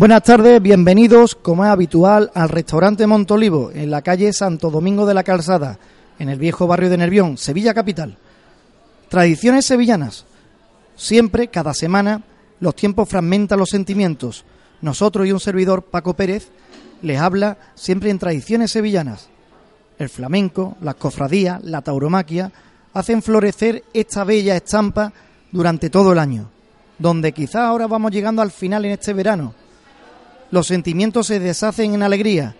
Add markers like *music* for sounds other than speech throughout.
Buenas tardes, bienvenidos, como es habitual, al restaurante Montolivo, en la calle Santo Domingo de la Calzada, en el viejo barrio de Nervión, Sevilla Capital. Tradiciones sevillanas. Siempre, cada semana, los tiempos fragmentan los sentimientos. Nosotros y un servidor, Paco Pérez, les habla siempre en tradiciones sevillanas. El flamenco, las cofradías, la tauromaquia hacen florecer esta bella estampa durante todo el año, donde quizá ahora vamos llegando al final en este verano. Los sentimientos se deshacen en alegría,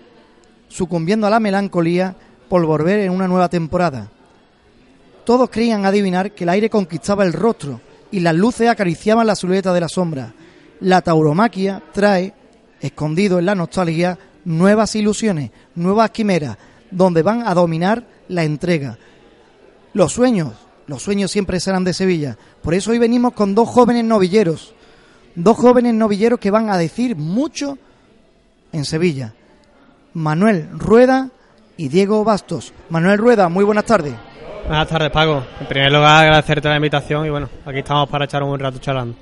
sucumbiendo a la melancolía por volver en una nueva temporada. Todos creían adivinar que el aire conquistaba el rostro y las luces acariciaban la silueta de la sombra. La tauromaquia trae, escondido en la nostalgia, nuevas ilusiones, nuevas quimeras, donde van a dominar la entrega. Los sueños, los sueños siempre serán de Sevilla. Por eso hoy venimos con dos jóvenes novilleros, dos jóvenes novilleros que van a decir mucho en Sevilla. Manuel Rueda y Diego Bastos. Manuel Rueda, muy buenas tardes. Buenas tardes, Paco. En primer lugar, agradecerte la invitación y bueno, aquí estamos para echar un buen rato charlando.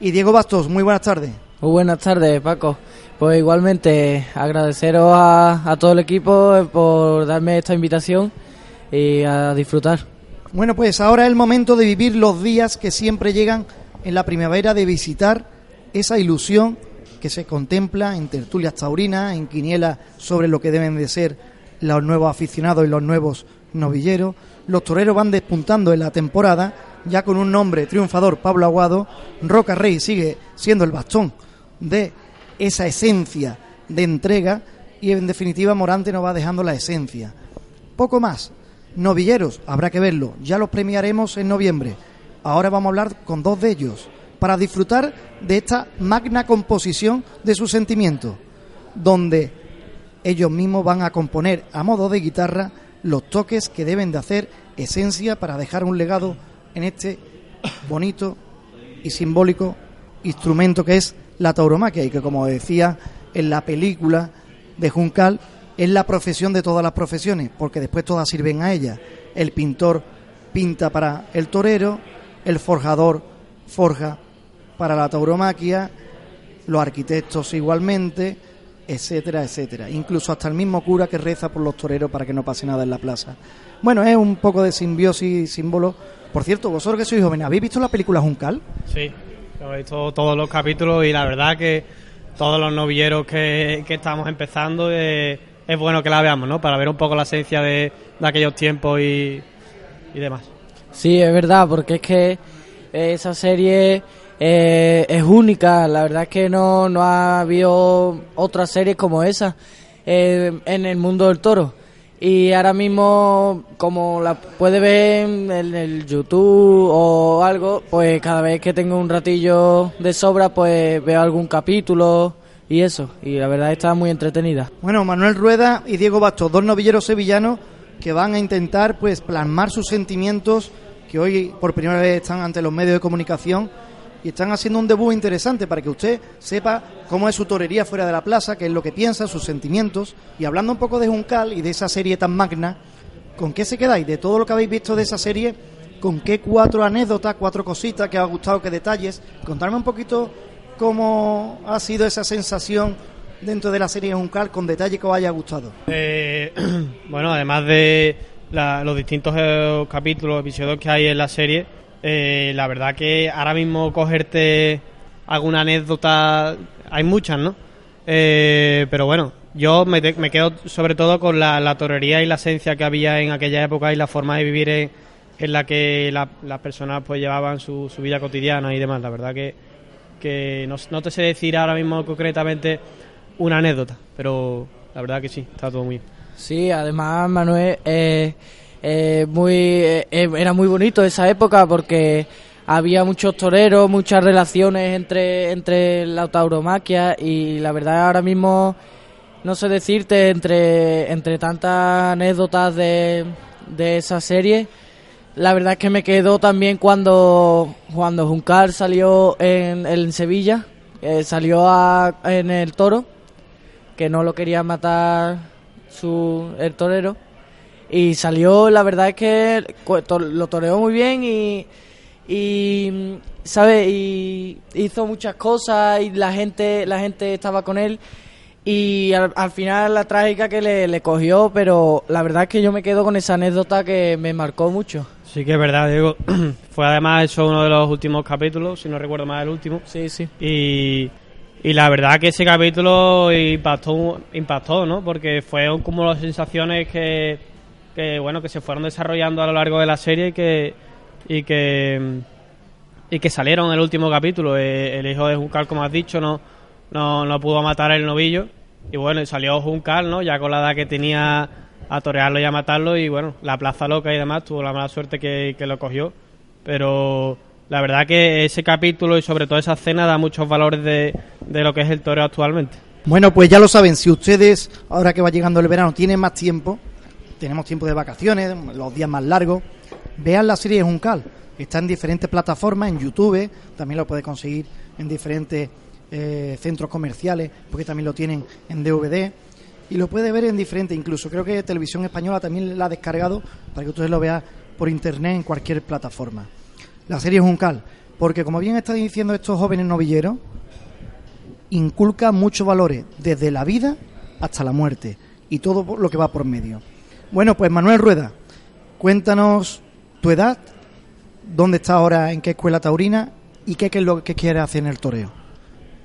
Y Diego Bastos, muy buenas tardes. Muy buenas tardes, Paco. Pues igualmente agradeceros a, a todo el equipo por darme esta invitación y a disfrutar. Bueno, pues ahora es el momento de vivir los días que siempre llegan en la primavera, de visitar esa ilusión que se contempla en tertulias taurinas, en quinielas sobre lo que deben de ser los nuevos aficionados y los nuevos novilleros. Los toreros van despuntando en la temporada, ya con un nombre triunfador, Pablo Aguado. Roca Rey sigue siendo el bastón de esa esencia de entrega y en definitiva Morante nos va dejando la esencia. Poco más. Novilleros, habrá que verlo, ya los premiaremos en noviembre. Ahora vamos a hablar con dos de ellos para disfrutar de esta magna composición de sus sentimientos, donde ellos mismos van a componer a modo de guitarra los toques que deben de hacer esencia para dejar un legado en este bonito y simbólico instrumento que es la tauromaquia y que como decía en la película de Juncal es la profesión de todas las profesiones porque después todas sirven a ella. El pintor pinta para el torero, el forjador forja para la tauromaquia, los arquitectos igualmente, etcétera, etcétera. Incluso hasta el mismo cura que reza por los toreros para que no pase nada en la plaza. Bueno, es un poco de simbiosis, símbolo. Por cierto, vosotros que sois jóvenes, ¿habéis visto la película Juncal? Sí, he visto todos los capítulos y la verdad que todos los novilleros que, que estamos empezando eh, es bueno que la veamos, ¿no? Para ver un poco la esencia de, de aquellos tiempos y, y demás. Sí, es verdad, porque es que esa serie eh, es única. La verdad es que no, no ha habido otras series como esa eh, en el mundo del toro. Y ahora mismo, como la puede ver en el YouTube o algo, pues cada vez que tengo un ratillo de sobra, pues veo algún capítulo y eso. Y la verdad está muy entretenida. Bueno, Manuel Rueda y Diego Bastos, dos novilleros sevillanos que van a intentar pues plasmar sus sentimientos que hoy por primera vez están ante los medios de comunicación y están haciendo un debut interesante para que usted sepa cómo es su torería fuera de la plaza, qué es lo que piensa, sus sentimientos. Y hablando un poco de Juncal y de esa serie tan magna, ¿con qué se quedáis? De todo lo que habéis visto de esa serie, ¿con qué cuatro anécdotas, cuatro cositas que os ha gustado, qué detalles? Contarme un poquito cómo ha sido esa sensación dentro de la serie Juncal con detalle que os haya gustado. Eh, *clears throat* bueno, además de la- los distintos eh, capítulos, episodios que hay en la serie, eh, la verdad que ahora mismo cogerte alguna anécdota, hay muchas, ¿no? Eh, pero bueno, yo me, te- me quedo sobre todo con la, la torería y la esencia que había en aquella época y la forma de vivir en, en la que la- las personas pues llevaban su, su vida cotidiana y demás. La verdad que, que no, no te sé decir ahora mismo concretamente una anécdota, pero la verdad que sí, está todo muy bien. Sí, además Manuel eh, eh, muy eh, era muy bonito esa época porque había muchos toreros, muchas relaciones entre entre la tauromaquia y la verdad ahora mismo no sé decirte entre entre tantas anécdotas de, de esa serie. La verdad es que me quedó también cuando cuando Juncal salió en, en Sevilla, salió a- en el toro que no lo quería matar su el torero y salió la verdad es que lo toreó muy bien y, y ¿sabes? Y hizo muchas cosas y la gente, la gente estaba con él. Y al, final la trágica que le, le, cogió, pero la verdad es que yo me quedo con esa anécdota que me marcó mucho. Sí que es verdad, Diego. *clears throat* Fue además eso uno de los últimos capítulos, si no recuerdo mal el último. Sí, sí. Y, y la verdad que ese capítulo impactó, impactó, ¿no? Porque fue un cúmulo de sensaciones que, bueno, que se fueron desarrollando a lo largo de la serie y que... Y que y que salieron en el último capítulo. Eh, el hijo de Juncal, como has dicho, no, no, no pudo matar el novillo. Y bueno, salió Juncal, ¿no? Ya con la edad que tenía a torearlo y a matarlo. Y bueno, la plaza loca y demás tuvo la mala suerte que lo cogió. Pero la verdad que ese capítulo y sobre todo esa escena da muchos valores de, de lo que es el toreo actualmente. Bueno, pues ya lo saben, si ustedes, ahora que va llegando el verano, tienen más tiempo, tenemos tiempo de vacaciones, los días más largos, vean la serie de Juncal Está en diferentes plataformas, en YouTube, también lo puede conseguir en diferentes eh, centros comerciales, porque también lo tienen en DVD. Y lo puede ver en diferentes, incluso creo que Televisión Española también la ha descargado para que ustedes lo vean por internet en cualquier plataforma. La serie es un cal, porque como bien están diciendo estos jóvenes novilleros, inculca muchos valores, desde la vida hasta la muerte, y todo lo que va por medio. Bueno, pues Manuel Rueda, cuéntanos tu edad dónde está ahora, en qué escuela taurina y qué, es lo que quiere hacer en el toreo.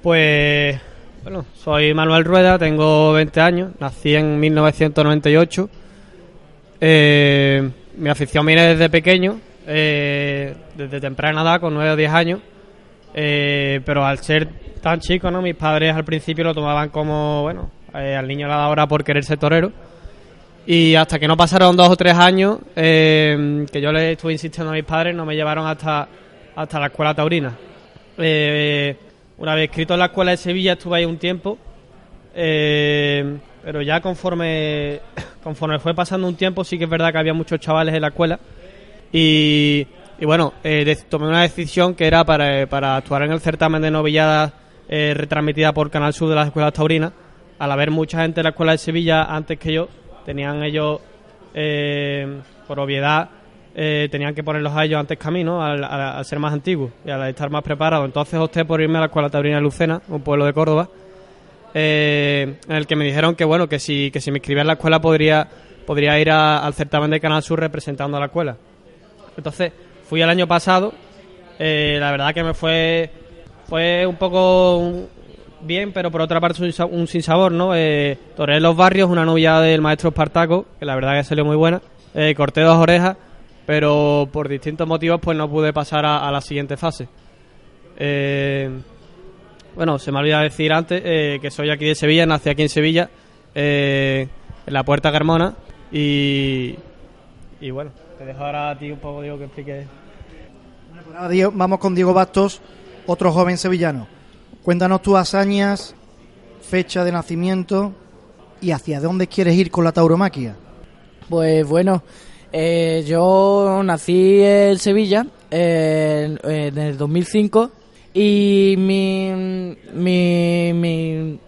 Pues, bueno, soy Manuel Rueda, tengo 20 años, nací en 1998. Eh, mi afición viene desde pequeño, eh, desde temprana edad, con 9 o 10 años. Eh, pero al ser tan chico, ¿no? Mis padres al principio lo tomaban como, bueno, al niño le da hora por querer ser torero y hasta que no pasaron dos o tres años, eh, que yo le estuve insistiendo a mis padres, no me llevaron hasta, hasta la escuela taurina. Eh, una vez escrito en la escuela de Sevilla estuve ahí un tiempo, eh, pero ya conforme, *coughs* conforme fue pasando un tiempo sí que es verdad que había muchos chavales en la escuela y, bueno, tomé una decisión que era para, para, actuar en el certamen de novilladas retransmitida por Canal Sur de las escuelas taurinas, al haber mucha gente en la escuela de Sevilla antes que yo, tenían ellos, eh, por obviedad, eh, tenían que ponerlos a ellos antes camino Al, ser más antiguos y al estar más preparados. Entonces opté por irme a la Escuela Taurina de Lucena, un pueblo de Córdoba, eh, en el que me dijeron que bueno que si, que si me inscribía en la escuela podría, podría ir al certamen de Canal Sur representando a la escuela. Entonces fui el año pasado, la verdad que me fue, fue un poco bien, pero por otra parte un sinsabor, ¿no? Eh, Toré en los barrios, una novia del maestro Espartaco, que la verdad que salió muy buena. Eh, corté dos orejas, pero por distintos motivos pues no pude pasar a, la siguiente fase. Eh, bueno, se me olvidado decir antes eh, que soy aquí de Sevilla, nací aquí en Sevilla, en la Puerta Carmona, y, y bueno, te dejo ahora a ti un poco, Diego, que explique. Pues vamos con Diego Bastos, otro joven sevillano. Cuéntanos tus hazañas, fecha de nacimiento y hacia dónde quieres ir con la tauromaquia. Pues bueno, eh, yo nací en Sevilla en el 2005 y mi, mi, mi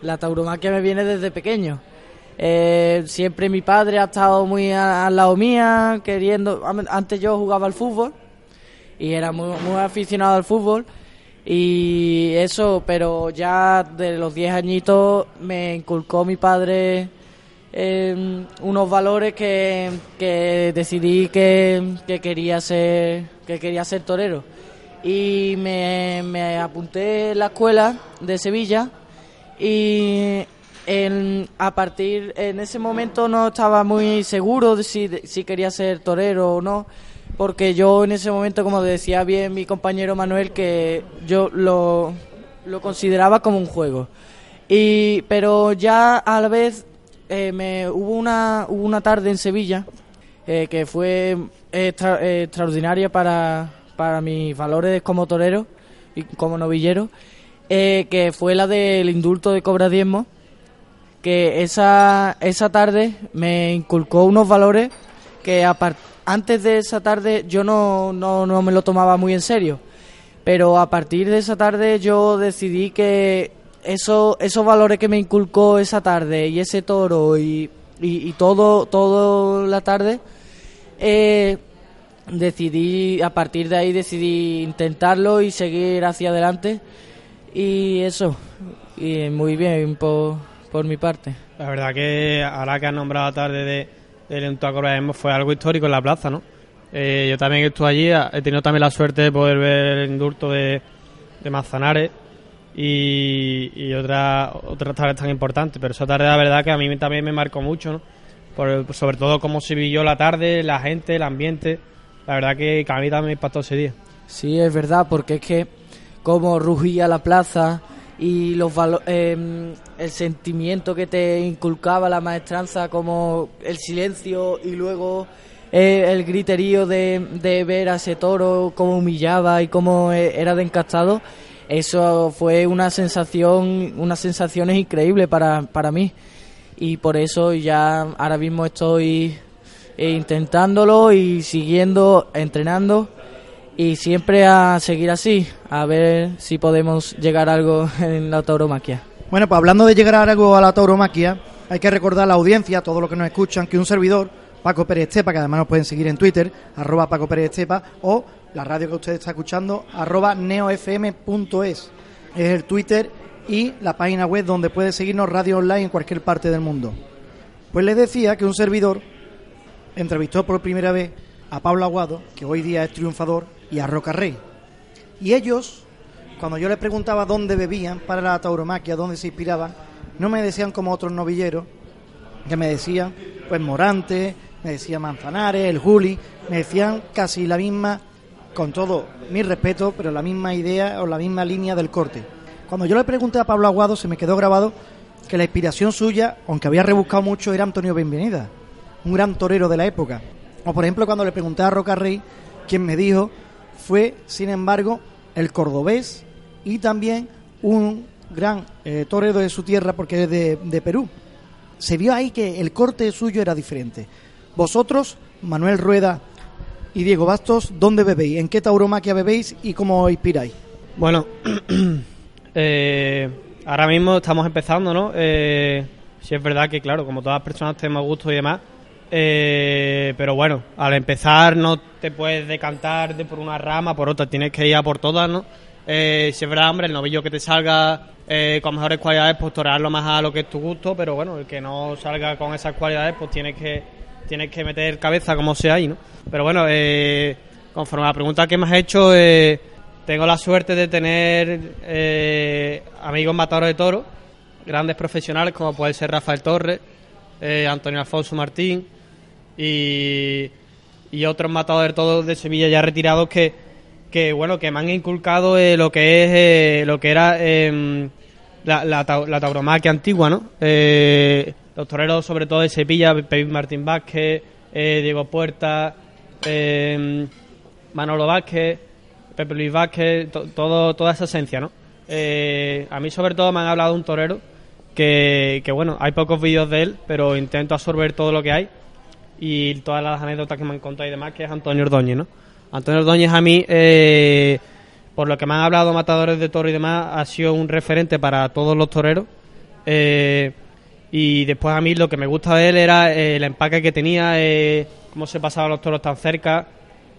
la tauromaquia me viene desde pequeño. Eh, siempre mi padre ha estado muy al lado mía, queriendo. Antes yo jugaba al fútbol y era muy, muy aficionado al fútbol y eso, pero ya de los 10 añitos me inculcó mi padre em, unos valores que, que decidí que, quería ser que quería ser torero y me, me apunté en la escuela de Sevilla y en, a partir en ese momento no estaba muy seguro de si, si quería ser torero o no porque yo en ese momento, como decía bien mi compañero Manuel, que yo lo, lo consideraba como un juego. Y, pero ya a la vez eh, me, hubo, una, hubo una tarde en Sevilla eh, que fue extraordinaria para, para mis valores como torero y como novillero, eh, que fue la del indulto de Cobra Diezmo, que esa, esa tarde me inculcó unos valores que antes de esa tarde yo no, no, no, me lo tomaba muy en serio, pero a partir de esa tarde yo decidí que eso, esos valores que me inculcó esa tarde y ese toro y, y, todo, todo la tarde, eh, decidí, a partir de ahí decidí intentarlo y seguir hacia adelante. Y eso, y muy bien por, por mi parte. La verdad que ahora que has nombrado la tarde de, del fue algo histórico en la plaza, ¿no? Eh, yo también estuve allí, he tenido también la suerte de poder ver el indulto de, de Manzanares y, y otras otras tardes tan importantes, pero esa tarde la verdad que a mí también me marcó mucho, ¿no? Por, sobre todo cómo se vivió la tarde, la gente, el ambiente, la verdad que, a mí también me impactó ese día. Sí, es verdad, porque es que como rugía la plaza y los eh, el sentimiento que te inculcaba la maestranza, como el silencio y luego eh, el griterío de, de, ver a ese toro, cómo humillaba y cómo eh, era de encastado, eso fue una sensación, unas sensaciones increíbles para, para mí. Y por eso ya ahora mismo estoy eh, intentándolo y siguiendo, entrenando y siempre a seguir así, a ver si podemos llegar a algo *laughs* en la tauromaquia. Bueno, pues hablando de llegar a algo a la tauromaquia, hay que recordar a la audiencia, a todos los que nos escuchan, que un servidor Paco Pérez Estepa, que además nos pueden seguir en Twitter, arroba Paco Pérez o la radio que usted está escuchando, arroba neofm.es. Es el Twitter y la página web donde puede seguirnos radio online en cualquier parte del mundo. Pues les decía que un servidor entrevistó por primera vez a Pablo Aguado, que hoy día es triunfador, y a Roca Rey. Y ellos, cuando yo les preguntaba dónde bebían para la tauromaquia, dónde se inspiraban, no me decían como otros novilleros, que me decían, pues Morante, me decía Manzanares, el Juli, me decían casi la misma, con todo mi respeto, pero la misma idea o la misma línea del corte. Cuando yo le pregunté a Pablo Aguado, se me quedó grabado que la inspiración suya, aunque había rebuscado mucho, era Antonio Bienvenida, un gran torero de la época. O por ejemplo, cuando le pregunté a Roca Rey, quien me dijo fue, sin embargo, el cordobés y también un gran eh, torero de su tierra porque es de, de Perú. Se vio ahí que el corte suyo era diferente. Vosotros, Manuel Rueda y Diego Bastos, ¿dónde bebéis? ¿En qué tauromaquia bebéis y cómo os inspiráis? Bueno, *clears throat* eh, ahora mismo estamos empezando, ¿no? Eh, sí es verdad que, claro, como todas las personas tenemos gusto y demás, eh, pero bueno, al empezar no te puedes decantar de por una rama, por otra, tienes que ir a por todas, ¿no? Eh, si es verdad, hombre, el novillo que te salga eh, con mejores cualidades, pues torearlo más a lo que es tu gusto, pero bueno, el que no salga con esas cualidades, pues tienes que tienes que meter cabeza como sea ahí, ¿no? Pero bueno, eh, conforme a la pregunta que me has hecho, eh, tengo la suerte de tener eh, amigos matadores de toros, grandes profesionales como puede ser Rafael Torres, Antonio Alfonso Martín y, y otros matadores de toros de Sevilla ya retirados que, que bueno que me han inculcado lo que es lo que era em, la, la, la, tauromaquia antigua, ¿no? los toreros sobre todo de Sevilla, Pepe Martín Vázquez, eh, Diego Puerta, eh, Manolo Vázquez, Pepe Luis Vázquez, todo, toda esa esencia, ¿no? Eh, a mí sobre todo me han hablado un torero que, que, bueno, hay pocos vídeos de él, pero intento absorber todo lo que hay y todas las anécdotas que me han contado y demás, que es Antonio Ordóñez, ¿no? Antonio Ordóñez a mí, por lo que me han hablado matadores de toro y demás, ha sido un referente para todos los toreros. Eh, y después a mí lo que me gusta de él era eh, el empaque que tenía, eh, cómo se pasaban los toros tan cerca.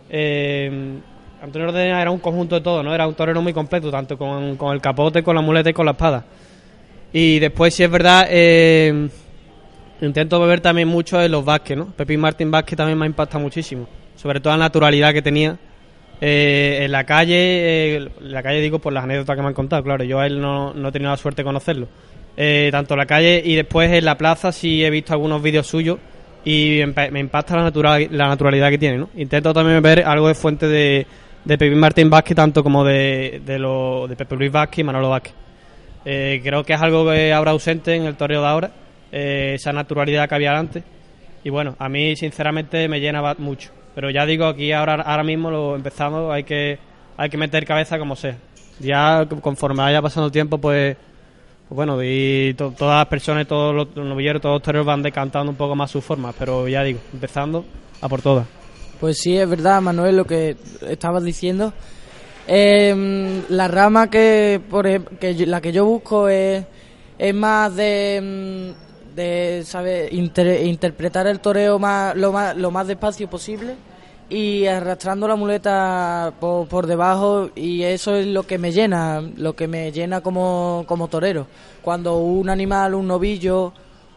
Eh, Antonio Ordena era un conjunto de todo, ¿no? Era un torero muy completo, tanto con, el capote, con la muleta y con la espada. Y después, si es verdad, intento beber también mucho en los Vázquez, ¿no? Pepín Martín Vázquez también me impacta muchísimo. Sobre todo la naturalidad que tenía. en la calle, en la calle digo por las anécdotas que me han contado, claro, yo a él no, no he tenido la suerte de conocerlo eh, tanto en la calle y después en la plaza sí he visto algunos vídeos suyos y me impacta la, natural, la naturalidad que tiene. ¿no? Intento también ver algo de fuente de, de Pepe Martín Vázquez, tanto como de, de, lo, de Pepe Luis Vázquez y Manolo Vázquez. Eh, creo que es algo que habrá ausente en el torneo de ahora, eh, esa naturalidad que había antes. Y bueno, a mí sinceramente me llena mucho. Pero ya digo, aquí ahora, ahora mismo lo empezamos, hay que, hay que meter cabeza como sea. Ya conforme vaya pasando el tiempo, pues pues bueno, y todas las personas, todos los novilleros, todos los toreros van decantando un poco más sus formas, pero ya digo, empezando a por todas. Pues sí, es verdad, Manuel, lo que estabas diciendo. Em, la rama que, por que la que yo busco es, es más de, de interpretar el toreo más, lo, más, lo más despacio posible y arrastrando la muleta por, por, debajo y eso es lo que me llena, lo que me llena como, como torero. Cuando un animal, un novillo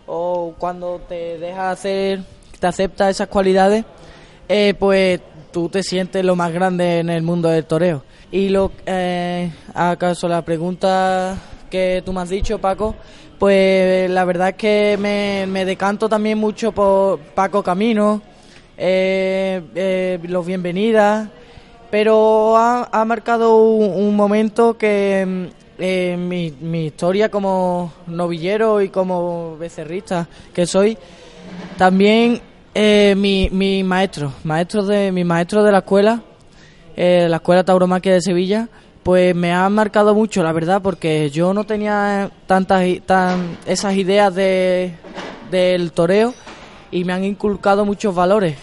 o cuando te deja hacer, te acepta esas cualidades, eh, pues tú te sientes lo más grande en el mundo del toreo. Y lo, eh, acaso la pregunta que tú me has dicho, Paco, pues la verdad es que me, me decanto también mucho por Paco Camino, eh, eh, los bienvenidas, pero ha, marcado un, momento que eh, mi, mi, historia como novillero y como becerrista que soy, también eh, mi, mi maestro, maestro de, mi maestro de la escuela, la escuela Tauromaquia de Sevilla, pues me ha marcado mucho, la verdad, porque yo no tenía tantas tan, esas ideas de, del toreo y me han inculcado muchos valores.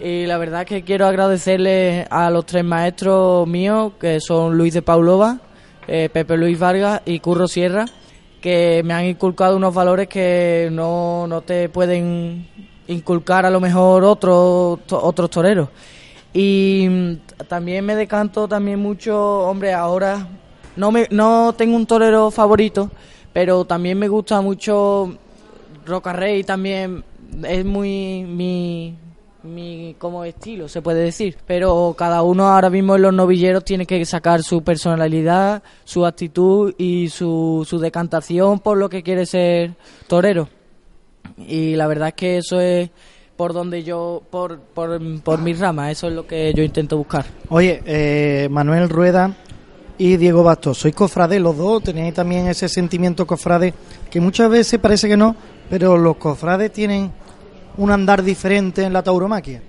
Y la verdad que quiero agradecerle a los tres maestros míos, que son Luis de Paulova, eh, Pepe Luis Vargas y Curro Sierra, que me han inculcado unos valores que no, no te pueden inculcar a lo mejor otros otros toreros. Y mm, también me decanto también mucho, hombre, ahora no me no tengo un torero favorito, pero también me gusta mucho Roca Rey también es muy mi mi como estilo, se puede decir. Pero cada uno ahora mismo en los novilleros tiene que sacar su personalidad, su actitud y su, su decantación por lo que quiere ser torero. Y la verdad es que eso es por donde yo, por, por, por mi rama, eso es lo que yo intento buscar. Oye, eh, Manuel Rueda y Diego Bastos, sois cofrades los dos, tenéis también ese sentimiento cofrade que muchas veces parece que no, pero los cofrades tienen un andar diferente en la tauromaquia?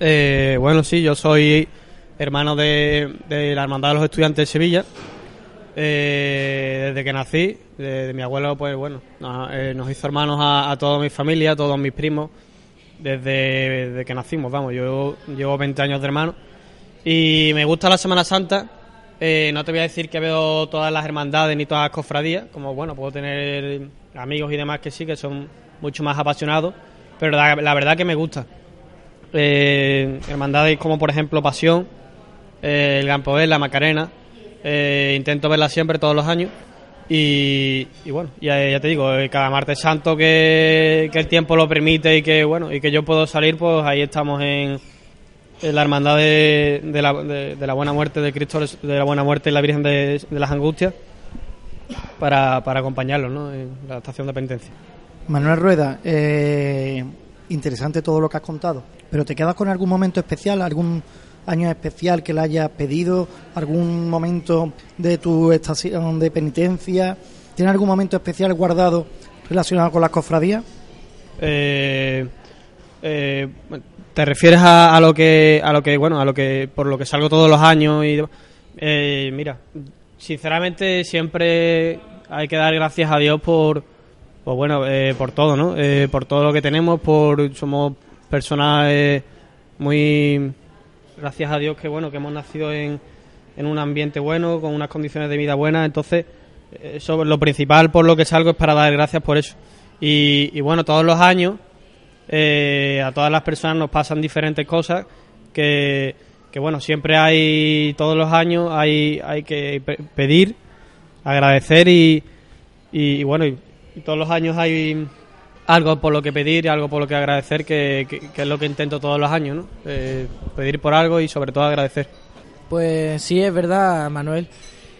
Eh, bueno, sí, yo soy hermano de, la Hermandad de los Estudiantes de Sevilla. Eh, desde que nací, de, mi abuelo, pues bueno, eh, nos, hizo hermanos a, toda mi familia, a todos mis primos, desde, que nacimos, vamos, yo llevo 20 años de hermano. Y me gusta la Semana Santa, no te voy a decir que veo todas las hermandades ni todas las cofradías, como bueno, puedo tener amigos y demás que sí, que son mucho más apasionados pero la, verdad que me gusta. Eh, hermandades como por ejemplo Pasión, eh, el Gran Poder, la Macarena, eh, intento verla siempre todos los años. Y, bueno, ya, te digo, eh, cada martes santo que, el tiempo lo permite y que bueno y que yo puedo salir, pues ahí estamos en, la hermandad de, la, de, la, buena muerte de Cristo, de la buena muerte y la Virgen de, las Angustias para, para acompañarlos ¿no? en la estación de penitencia. Manuel Rueda, eh, interesante todo lo que has contado, pero ¿te quedas con algún momento especial, algún año especial que le hayas pedido, algún momento de tu estación de penitencia? ¿Tienes algún momento especial guardado relacionado con las cofradías? Eh, eh, ¿Te refieres a, lo que, a lo que, bueno, a lo que, por lo que salgo todos los años y mira, sinceramente siempre hay que dar gracias a Dios por pues bueno, eh, por todo, ¿no? Eh, por todo lo que tenemos, por somos personas eh, muy gracias a Dios que bueno que hemos nacido en, en un ambiente bueno, con unas condiciones de vida buenas, entonces eso lo principal por lo que salgo es para dar gracias por eso. Y, y bueno, todos los años a todas las personas nos pasan diferentes cosas que, que bueno, siempre hay, todos los años hay, hay que pedir, agradecer y, y, y bueno, y todos los años hay algo por lo que pedir y algo por lo que agradecer, que, es lo que intento todos los años, ¿no? Eh, pedir por algo y sobre todo agradecer. Pues sí, es verdad, Manuel.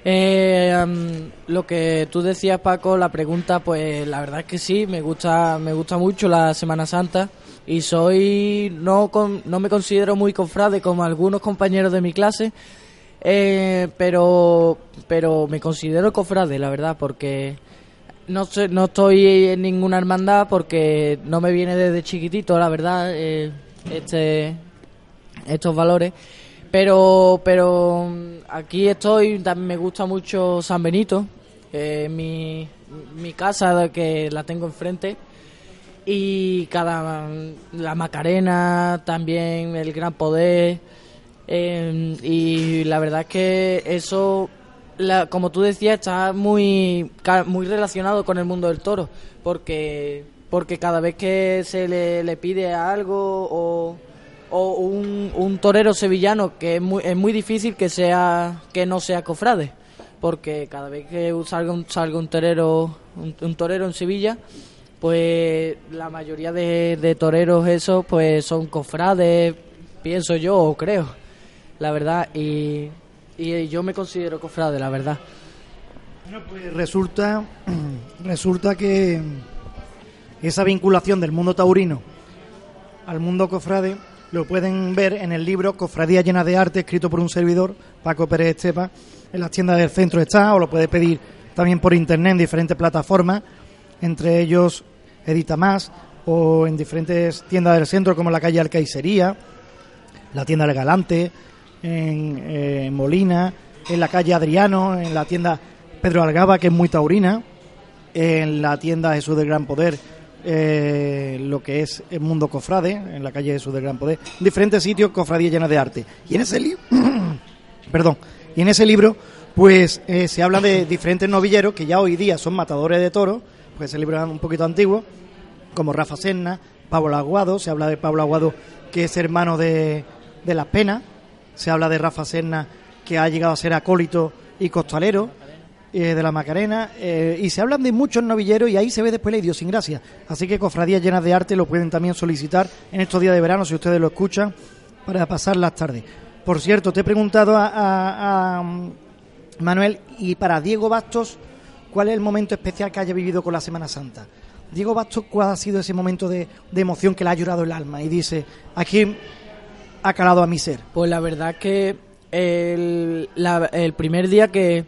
Eh, lo que tú decías, Paco, la pregunta, pues la verdad es que sí, me gusta, me gusta mucho la Semana Santa y soy, no, no me considero muy cofrade como algunos compañeros de mi clase, eh, pero, pero me considero cofrade, la verdad, porque no, sé, no estoy en ninguna hermandad porque no me viene desde chiquitito, la verdad, eh, este, estos valores. Pero, pero mm, aquí estoy, también me gusta mucho San Benito, eh, mi, mi casa que la tengo enfrente. Y cada la Macarena, también el Gran Poder. Eh, y la verdad es que eso como tú decías, está muy, muy relacionado con el mundo del toro, porque, porque cada vez que se le, le pide algo o, o un, un torero sevillano que es muy, es muy difícil que sea que no sea cofrade porque cada vez que salga un, salga un torero un, torero en Sevilla pues la mayoría de, de toreros esos pues son cofrades pienso yo o creo la verdad y, y yo me considero cofrade la verdad bueno, pues resulta *clears throat* resulta que esa vinculación del mundo taurino al mundo cofrade lo pueden ver en el libro Cofradía llena de arte, escrito por un servidor, Paco Pérez Estepa. En las tiendas del centro está, o lo puede pedir también por internet en diferentes plataformas, entre ellos Edita Más, o en diferentes tiendas del centro como la calle Alcaicería, la tienda del Galante, en, eh, Molina, en la calle Adriano, en la tienda Pedro Algaba, que es muy taurina, en la tienda Jesús del Gran Poder, eh, lo que es el mundo cofrade, en la calle Jesús del Gran Poder, diferentes sitios, cofradías llenas de arte. Y en ese libro, *coughs* perdón, y en ese libro, pues eh, se habla de diferentes novilleros que ya hoy día son matadores de toros, pues ese libro es un poquito antiguo, como Rafa Serna, Pablo Aguado, se habla de Pablo Aguado que es hermano de, de Las Penas, se habla de Rafa Serna que ha llegado a ser acólito y costalero, eh, de la Macarena eh, y se hablan de muchos novilleros y ahí se ve después la idiosincrasia. Así que cofradías llenas de arte lo pueden también solicitar en estos días de verano si ustedes lo escuchan para pasar las tardes. Por cierto, te he preguntado a, mm, Manuel y para Diego Bastos, ¿cuál es el momento especial que haya vivido con la Semana Santa? Diego Bastos, ¿cuál ha sido ese momento de, emoción que le ha llorado el alma? Y dice, aquí ha calado a mi ser. Pues la verdad que el, el primer día que,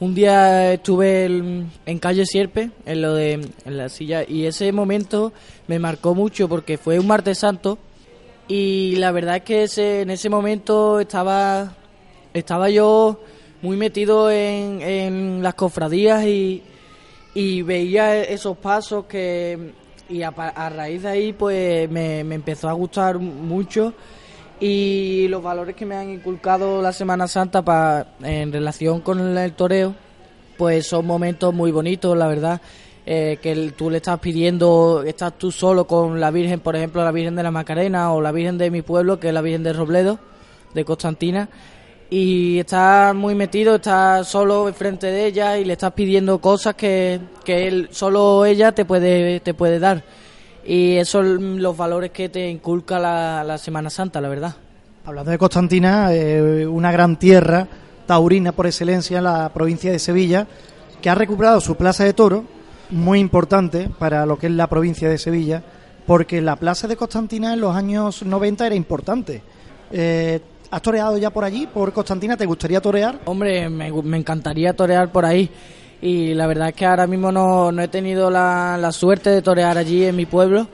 un día estuve en, calle Sierpe, en lo de en la silla, y ese momento me marcó mucho porque fue un martes santo y la verdad es que ese, en ese momento estaba estaba yo muy metido en, en las cofradías y, y veía esos pasos que y a, a raíz de ahí pues me, me empezó a gustar mucho y los valores que me han inculcado la Semana Santa pa, en relación con el toreo, pues son momentos muy bonitos, la verdad. Eh, que tú le estás pidiendo, estás tú solo con la Virgen, por ejemplo, la Virgen de la Macarena o la Virgen de mi pueblo, que es la Virgen de Robledo, de Constantina, y estás muy metido, estás solo enfrente de ella y le estás pidiendo cosas que, que él, solo ella te puede, te puede dar. Y esos son los valores que te inculca la, Semana Santa, la verdad. Hablando de Constantina, eh, una gran tierra taurina por excelencia en la provincia de Sevilla, que ha recuperado su plaza de toro, muy importante para lo que es la provincia de Sevilla, porque la plaza de Constantina en los años 90 era importante. Eh, ¿Has toreado ya por allí, por Constantina? ¿Te gustaría torear? Hombre, me, me encantaría torear por ahí y la verdad es que ahora mismo no, no he tenido la, la, suerte de torear allí en mi pueblo,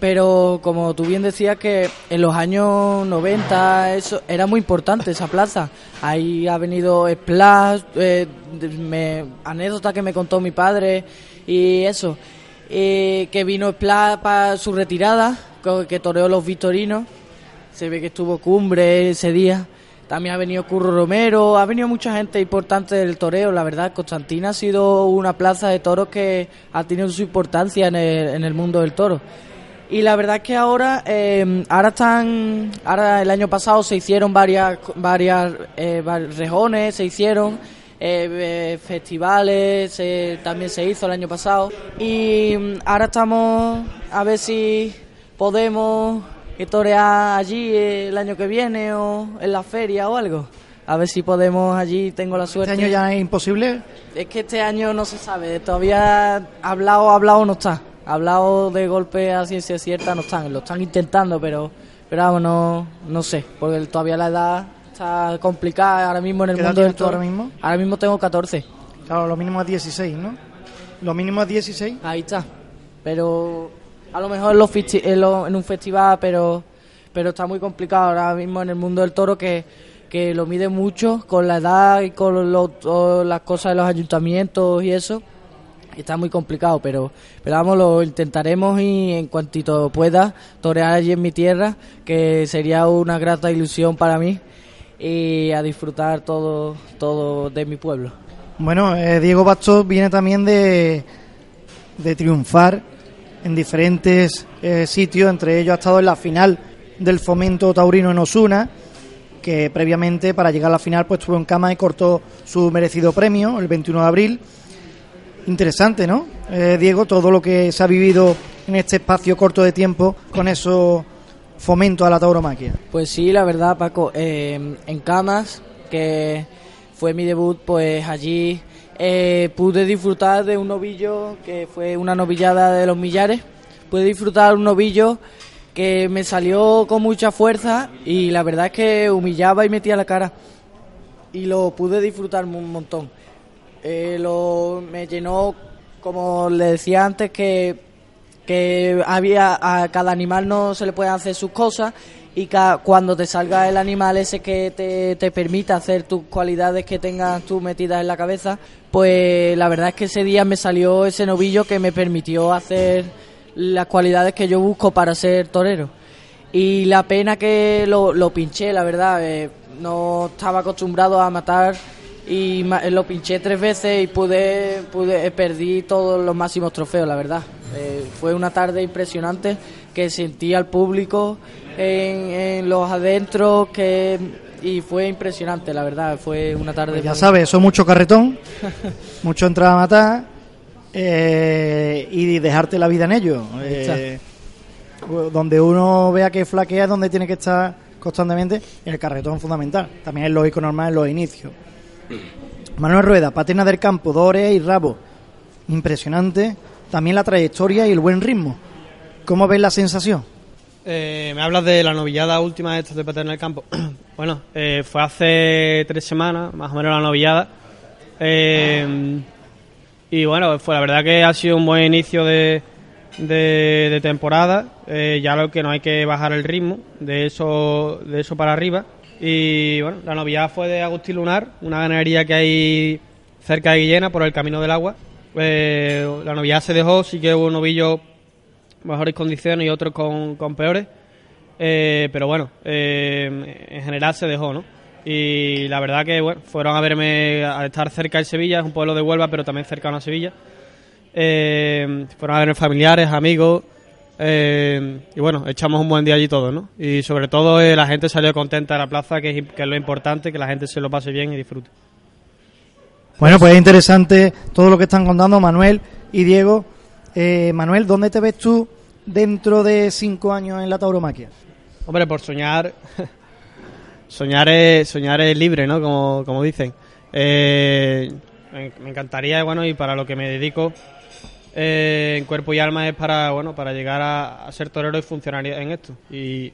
pero como tú bien decías que en los años 90 eso era muy importante esa plaza. Ahí ha venido Splash, eh, anécdota que me contó mi padre y eso, eh, que vino Splash para su retirada, que toreó los Victorinos, se ve que estuvo cumbre ese día también ha venido Curro Romero, ha venido mucha gente importante del toreo, la verdad. Constantina ha sido una plaza de toros que ha tenido su importancia en el, mundo del toro. Y la verdad es que ahora, eh, ahora están, ahora el año pasado se hicieron varias, varias eh, rejones, se hicieron eh, festivales, también se hizo el año pasado. Y mm, ahora estamos a ver si podemos que torear allí el año que viene o en la feria o algo. A ver si podemos allí, tengo la suerte. ¿Este año ya es imposible? Es que este año no se sabe, todavía hablado, hablado no está. Hablado de golpe a ciencia cierta no están, lo están intentando, pero, pero vamos, no, no sé, porque todavía la edad está complicada ahora mismo en el mundo del ahora mismo? Ahora mismo tengo 14. Claro, lo mínimo es 16, ¿no? Lo mínimo es 16. Ahí está. Pero a lo mejor en, en, un festival, pero, pero está muy complicado ahora mismo en el mundo del toro que, que lo mide mucho con la edad y con las cosas de los ayuntamientos y eso. Está muy complicado, pero, pero vamos, lo intentaremos y en cuantito pueda torear allí en mi tierra, que sería una grata ilusión para mí y a disfrutar todo, todo de mi pueblo. Bueno, eh, Diego Bastos viene también de, de triunfar en diferentes eh, sitios, entre ellos ha estado en la final del fomento taurino en Osuna, que previamente para llegar a la final pues estuvo en cama y cortó su merecido premio el 21 de abril. Interesante, ¿no? Eh, Diego, todo lo que se ha vivido en este espacio corto de tiempo con eso fomento a la tauromaquia. Pues sí, la verdad, Paco, eh, en Camas, que fue mi debut, pues allí eh, pude disfrutar de un novillo que fue una novillada de los millares. Pude disfrutar un novillo que me salió con mucha fuerza y la verdad es que humillaba y metía la cara. Y lo pude disfrutar un montón. Eh, lo, me llenó, como le decía antes, que, que había a cada animal no se le pueden hacer sus cosas y cuando te salga el animal ese que te, te permita hacer tus cualidades que tengas tú metidas en la cabeza, pues la verdad es que ese día me salió ese novillo que me permitió hacer las cualidades que yo busco para ser torero. Y la pena que lo, lo pinché, la verdad, eh, no estaba acostumbrado a matar y lo pinché tres veces y pude, pude perdí todos los máximos trofeos, la verdad. Eh, fue una tarde impresionante que sentí al público en, los adentros que y fue impresionante, la verdad. Fue una tarde. Pues ya sabes, eso mucho carretón, *laughs* mucho entrada a matar eh, y dejarte la vida en ello. Eh, donde uno vea que flaquea, donde tiene que estar constantemente, en el carretón fundamental. También es lógico normal en los inicios. Manuel Rueda, patena del campo, Dore y Rabo. Impresionante. También la trayectoria y el buen ritmo. ¿Cómo ves la sensación? Eh, me hablas de la novillada última de estos de patena del campo. *clears throat* bueno, eh, fue hace tres semanas, más o menos la novillada. Eh, y bueno, fue la verdad que ha sido un buen inicio de, de, temporada. ya lo que no hay que bajar el ritmo de eso, de eso para arriba. Y bueno, la novillada fue de Agustín Lunar, una ganadería que hay cerca de Guillena por el Camino del Agua. Eh, la novillada se dejó, sí que hubo novillos mejores condiciones y otros con, con peores. Eh, pero bueno, eh, en general se dejó, ¿no? Y la verdad que bueno, fueron a verme, a estar cerca de Sevilla, es un pueblo de Huelva, pero también cercano a Sevilla. fueron a verme familiares, amigos, eh, y bueno, echamos un buen día allí todos, ¿no? Y sobre todo eh, la gente salió contenta de la plaza, que es, lo importante, que la gente se lo pase bien y disfrute. Bueno, pues es interesante todo lo que están contando Manuel y Diego. Eh, Manuel, ¿dónde te ves tú dentro de cinco años en la tauromaquia? Hombre, por soñar, *laughs* soñar es, soñar es libre, ¿no? Como, como dicen. me, me encantaría, bueno, y para lo que me dedico, eh, en cuerpo y alma es para bueno para llegar a, ser torero y funcionar en esto y,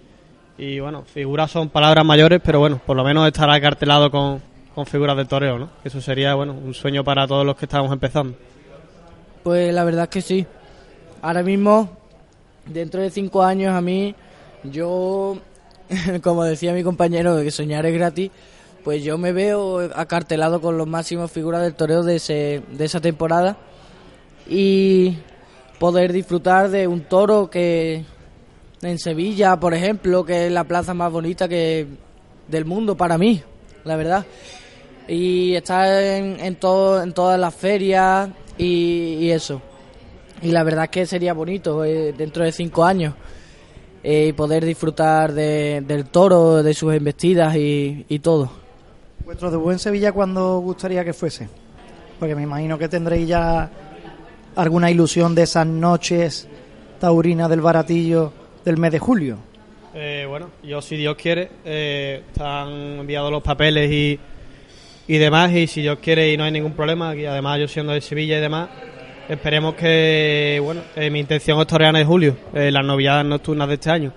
bueno figuras son palabras mayores pero bueno por lo menos estar acartelado con, con figuras de torero no eso sería bueno un sueño para todos los que estamos empezando pues la verdad es que sí ahora mismo dentro de cinco años a mí yo *laughs* como decía mi compañero que soñar es gratis pues yo me veo acartelado con los máximos figuras del toreo de, ese, de esa temporada y poder disfrutar de un toro que en Sevilla, por ejemplo, que es la plaza más bonita que del mundo para mí, la verdad. Y estar en, en, todo, en todas las ferias y, eso. Y la verdad es que sería bonito eh, dentro de cinco años eh, poder disfrutar de, del toro, de sus embestidas y, y todo. ¿Vuestro de buen Sevilla cuándo gustaría que fuese? Porque me imagino que tendréis ya alguna ilusión de esas noches taurinas del baratillo del mes de julio? Eh, bueno, yo si Dios quiere, eh, están enviados los papeles y, y demás, y si Dios quiere y no hay ningún problema, y además yo siendo de Sevilla y demás, esperemos que, bueno, eh, mi intención es torear en julio, las novedades nocturnas de este año.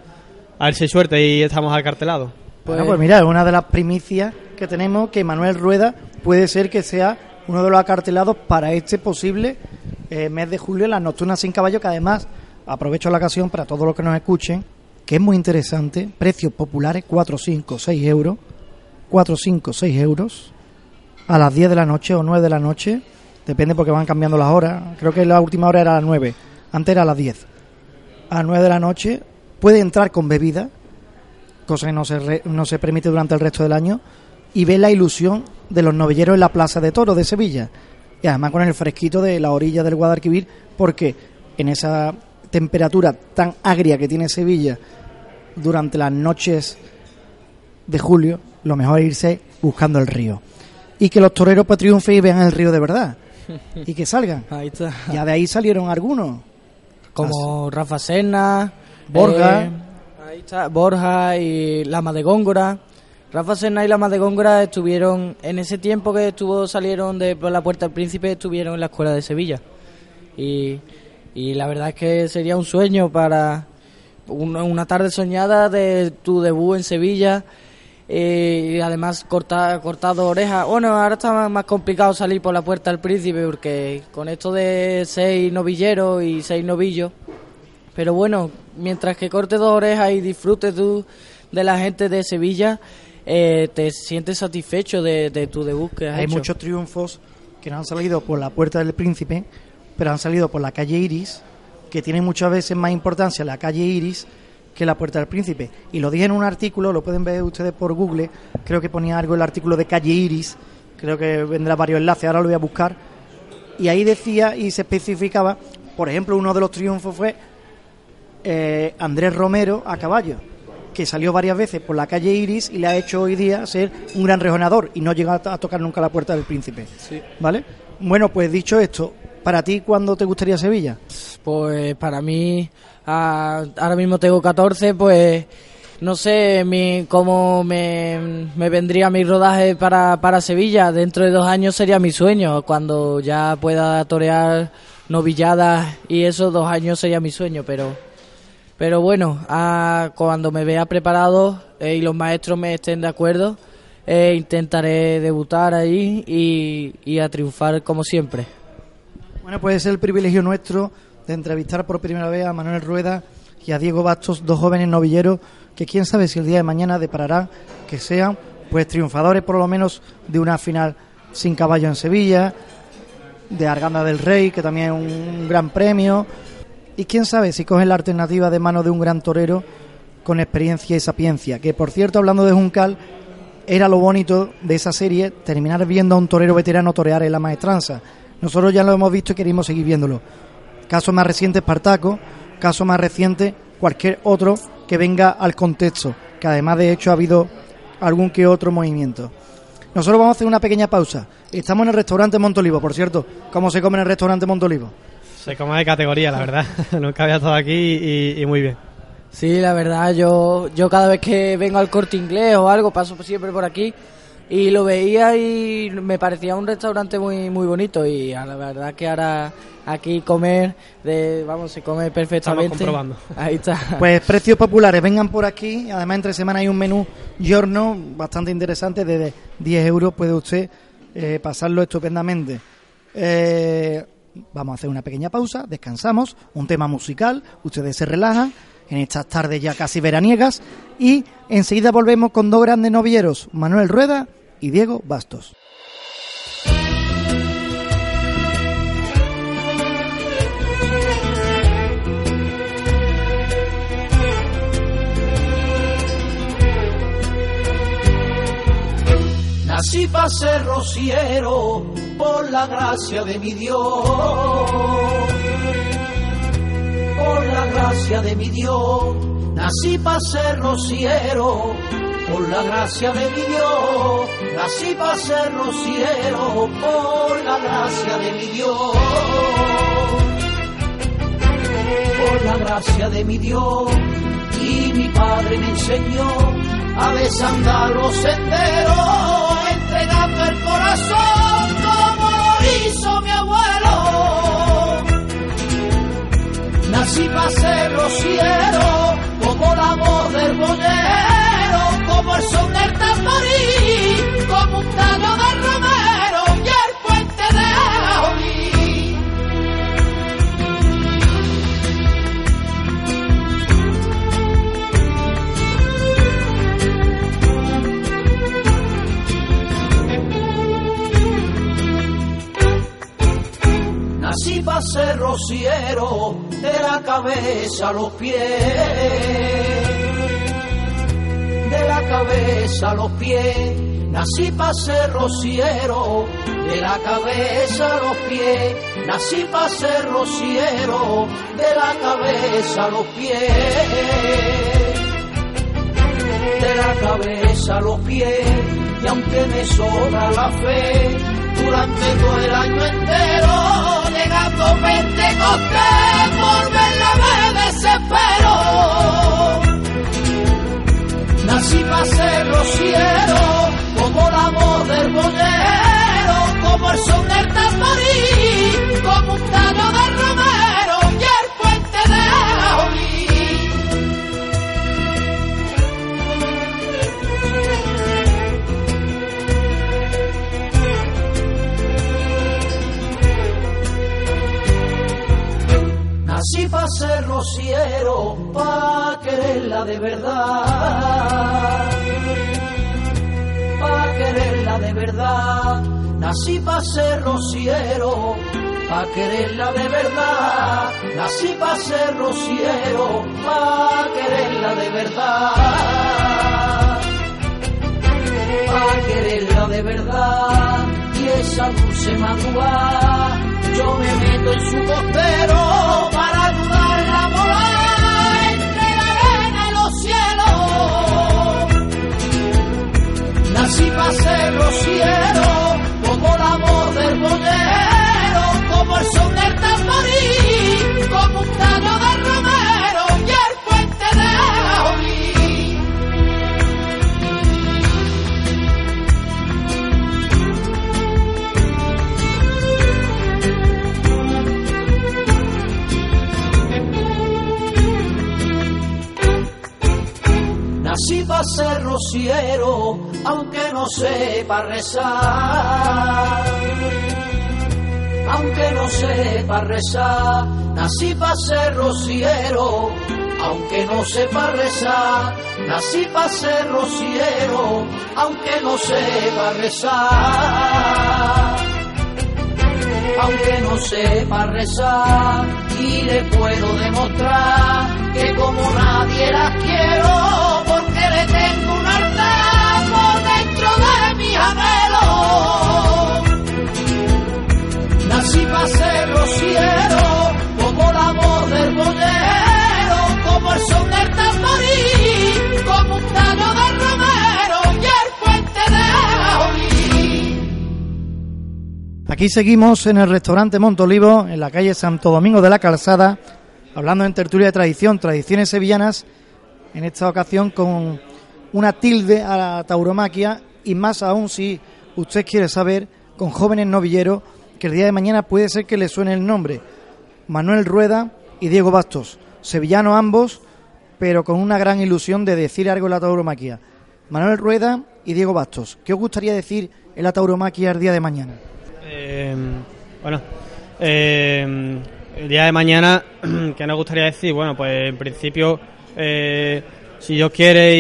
A ver si hay suerte y estamos acartelados. Pues, bueno, pues mira, es una de las primicias que tenemos que Manuel Rueda puede ser que sea uno de los acartelados para este posible eh, mes de julio las nocturnas sin caballo, que además aprovecho la ocasión para todos los que nos escuchen, que es muy interesante, precios populares, 4, 5, 6 euros, 4, 5, 6 euros, a las 10 de la noche o 9 de la noche, depende porque van cambiando las horas, creo que la última hora era a las 9, antes era a las 10, a las 9 de la noche, puede entrar con bebida, cosa que no se, no se permite durante el resto del año, y ve la ilusión de los novilleros en la Plaza de Toros de Sevilla. Y además con el fresquito de la orilla del Guadalquivir, porque en esa temperatura tan agria que tiene Sevilla durante las noches de julio, lo mejor es irse buscando el río. Y que los toreros pues triunfen y vean el río de verdad. *laughs* Y que salgan. Ahí está. Ya de ahí salieron algunos. Como Rafa Serna, Borja. eh, ahí está, Borja y Lama de Góngora. Rafa Serna y Lama de Góngora estuvieron, en ese tiempo que estuvo salieron de por la Puerta del Príncipe, estuvieron en la escuela de Sevilla. Y, y la verdad es que sería un sueño para una, una tarde soñada de tu debut en Sevilla. Eh, y además corta, cortado orejas. Bueno, ahora está más- más complicado salir por la Puerta del Príncipe porque con esto de seis novilleros y seis novillos. Pero bueno, mientras que cortes dos orejas y disfrutes tú de la gente de Sevilla, eh, te sientes satisfecho de, de tu debut que has Hay hecho. muchos triunfos que no han salido por la puerta del príncipe, pero han salido por la calle Iris, que tiene muchas veces más importancia la calle Iris que la puerta del príncipe. Y lo dije en un artículo, lo pueden ver ustedes por Google, creo que ponía algo el artículo de calle Iris, creo que vendrá varios enlaces, ahora lo voy a buscar. Y ahí decía y se especificaba, por ejemplo, uno de los triunfos fue eh, Andrés Romero a caballo, que salió varias veces por la calle Iris y le ha hecho hoy día ser un gran rejonador y no llega a tocar nunca la puerta del príncipe. ¿Vale? Bueno, pues dicho esto, ¿para ti cuándo te gustaría Sevilla? Pues para mí, ah, ahora mismo tengo 14, pues no sé mi, cómo me, me vendría mi rodaje para, para Sevilla. Dentro de dos años sería mi sueño, cuando ya pueda torear novilladas y eso, dos años sería mi sueño, pero, pero bueno, ah, cuando me vea preparado eh, y los maestros me estén de acuerdo, eh, intentaré debutar ahí y, y a triunfar como siempre. Bueno, pues es el privilegio nuestro de entrevistar por primera vez a Manuel Rueda y a Diego Bastos, dos jóvenes novilleros que quién sabe si el día de mañana depararán que sean pues triunfadores por lo menos de una final sin caballo en Sevilla, de Arganda del Rey, que también es un gran premio, y quién sabe si cogen la alternativa de mano de un gran torero con experiencia y sapiencia, que por cierto, hablando de Juncal, era lo bonito de esa serie, terminar viendo a un torero veterano torear en la maestranza. Nosotros ya lo hemos visto y queremos seguir viéndolo. Caso más reciente Espartaco, caso más reciente cualquier otro que venga al contexto, que además de hecho ha habido algún que otro movimiento. Nosotros vamos a hacer una pequeña pausa. Estamos en el restaurante Montolivo, por cierto. ¿Cómo se come en el restaurante Montolivo? Se come de categoría, la verdad. *laughs* Nunca había estado aquí y, y muy bien. Sí, la verdad, yo, yo cada vez que vengo al corte inglés o algo, paso siempre por aquí y lo veía y me parecía un restaurante muy muy bonito y a la verdad que ahora aquí comer, de, vamos, se come perfectamente. comprobando. Ahí está. *laughs* Pues precios populares, vengan por aquí. Además, entre semana hay un menú giorno bastante interesante. De 10 euros puede usted eh, pasarlo estupendamente. Eh, vamos a hacer una pequeña pausa, descansamos, un tema musical, ustedes se relajan en estas tardes ya casi veraniegas y enseguida volvemos con dos grandes novilleros, Manuel Rueda y Diego Bastos. Nací para ser rociero por la gracia de mi Dios. Por la gracia de mi Dios. Nací para ser rociero por la gracia de mi Dios. Nací para ser rociero por la gracia de mi Dios. Por la gracia de mi Dios. Y mi padre me enseñó a desandar los senderos, entregando el corazón como hizo mi abuelo. Nací para ser rociero, como la voz del bolero, Nací para ser rociero de la cabeza a los pies, de la cabeza a los pies. Nací para ser rociero de la cabeza a los pies. Nací para ser rociero de la cabeza a los pies. de la cabeza a los pies, y aunque me sobra la fe, durante todo el año entero, llegando Pentecostés, por verla me desespero. Nací para ser rociero, como la voz del bolero, como el son del tamborí, como un tallo de romero Nací pa' ser rociero, pa' quererla de verdad. Pa' quererla de verdad. Nací pa' ser rociero, pa' quererla de verdad. Nací pa' ser rociero, pa' quererla de verdad para quererla de verdad y esa dulce madrugada yo me meto en su costero cielos nací para ser rociero como la voz del bolero como el son del tamborí como un tallo aunque no sepa rezar. Aunque no sepa rezar, nací para ser rociero, aunque no sepa rezar. Nací para ser rociero, aunque no sepa rezar aunque no sepa rezar y le puedo demostrar que como nadie la quiero porque le tengo un por dentro de mi anhelo. Nací para ser rociero como la voz del bolero como el son del tamborí como un tallo de romero y el puente de Aolí Aquí seguimos en el restaurante Montolivo, en la calle Santo Domingo de la Calzada, hablando en tertulia de tradición, tradiciones sevillanas, en esta ocasión con una tilde a la tauromaquia y más aún si usted quiere saber, con jóvenes novilleros, que el día de mañana puede ser que le suene el nombre. Manuel Rueda y Diego Bastos, sevillanos ambos, pero con una gran ilusión de decir algo en la tauromaquia. Manuel Rueda y Diego Bastos, ¿qué os gustaría decir en la tauromaquia el día de mañana? Eh, bueno, eh, el día de mañana, *clears throat* ¿qué nos gustaría decir? Bueno, pues en principio, eh, si Dios quiere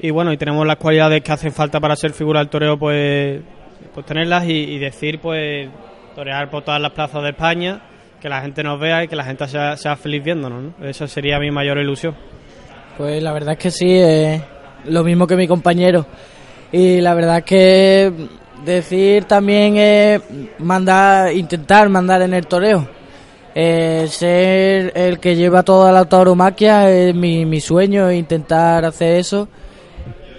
y, bueno, y tenemos las cualidades que hacen falta para ser figura del toreo, pues, pues tenerlas y, y decir, pues, torear por todas las plazas de España, que la gente nos vea y que la gente sea, sea feliz viéndonos, ¿no? Esa sería mi mayor ilusión. Pues la verdad es que sí, eh, lo mismo que mi compañero. Y la verdad es que decir también es mandar, intentar mandar en el toreo. Eh, ser el que lleva toda la tauromaquia es mi, mi sueño, intentar hacer eso.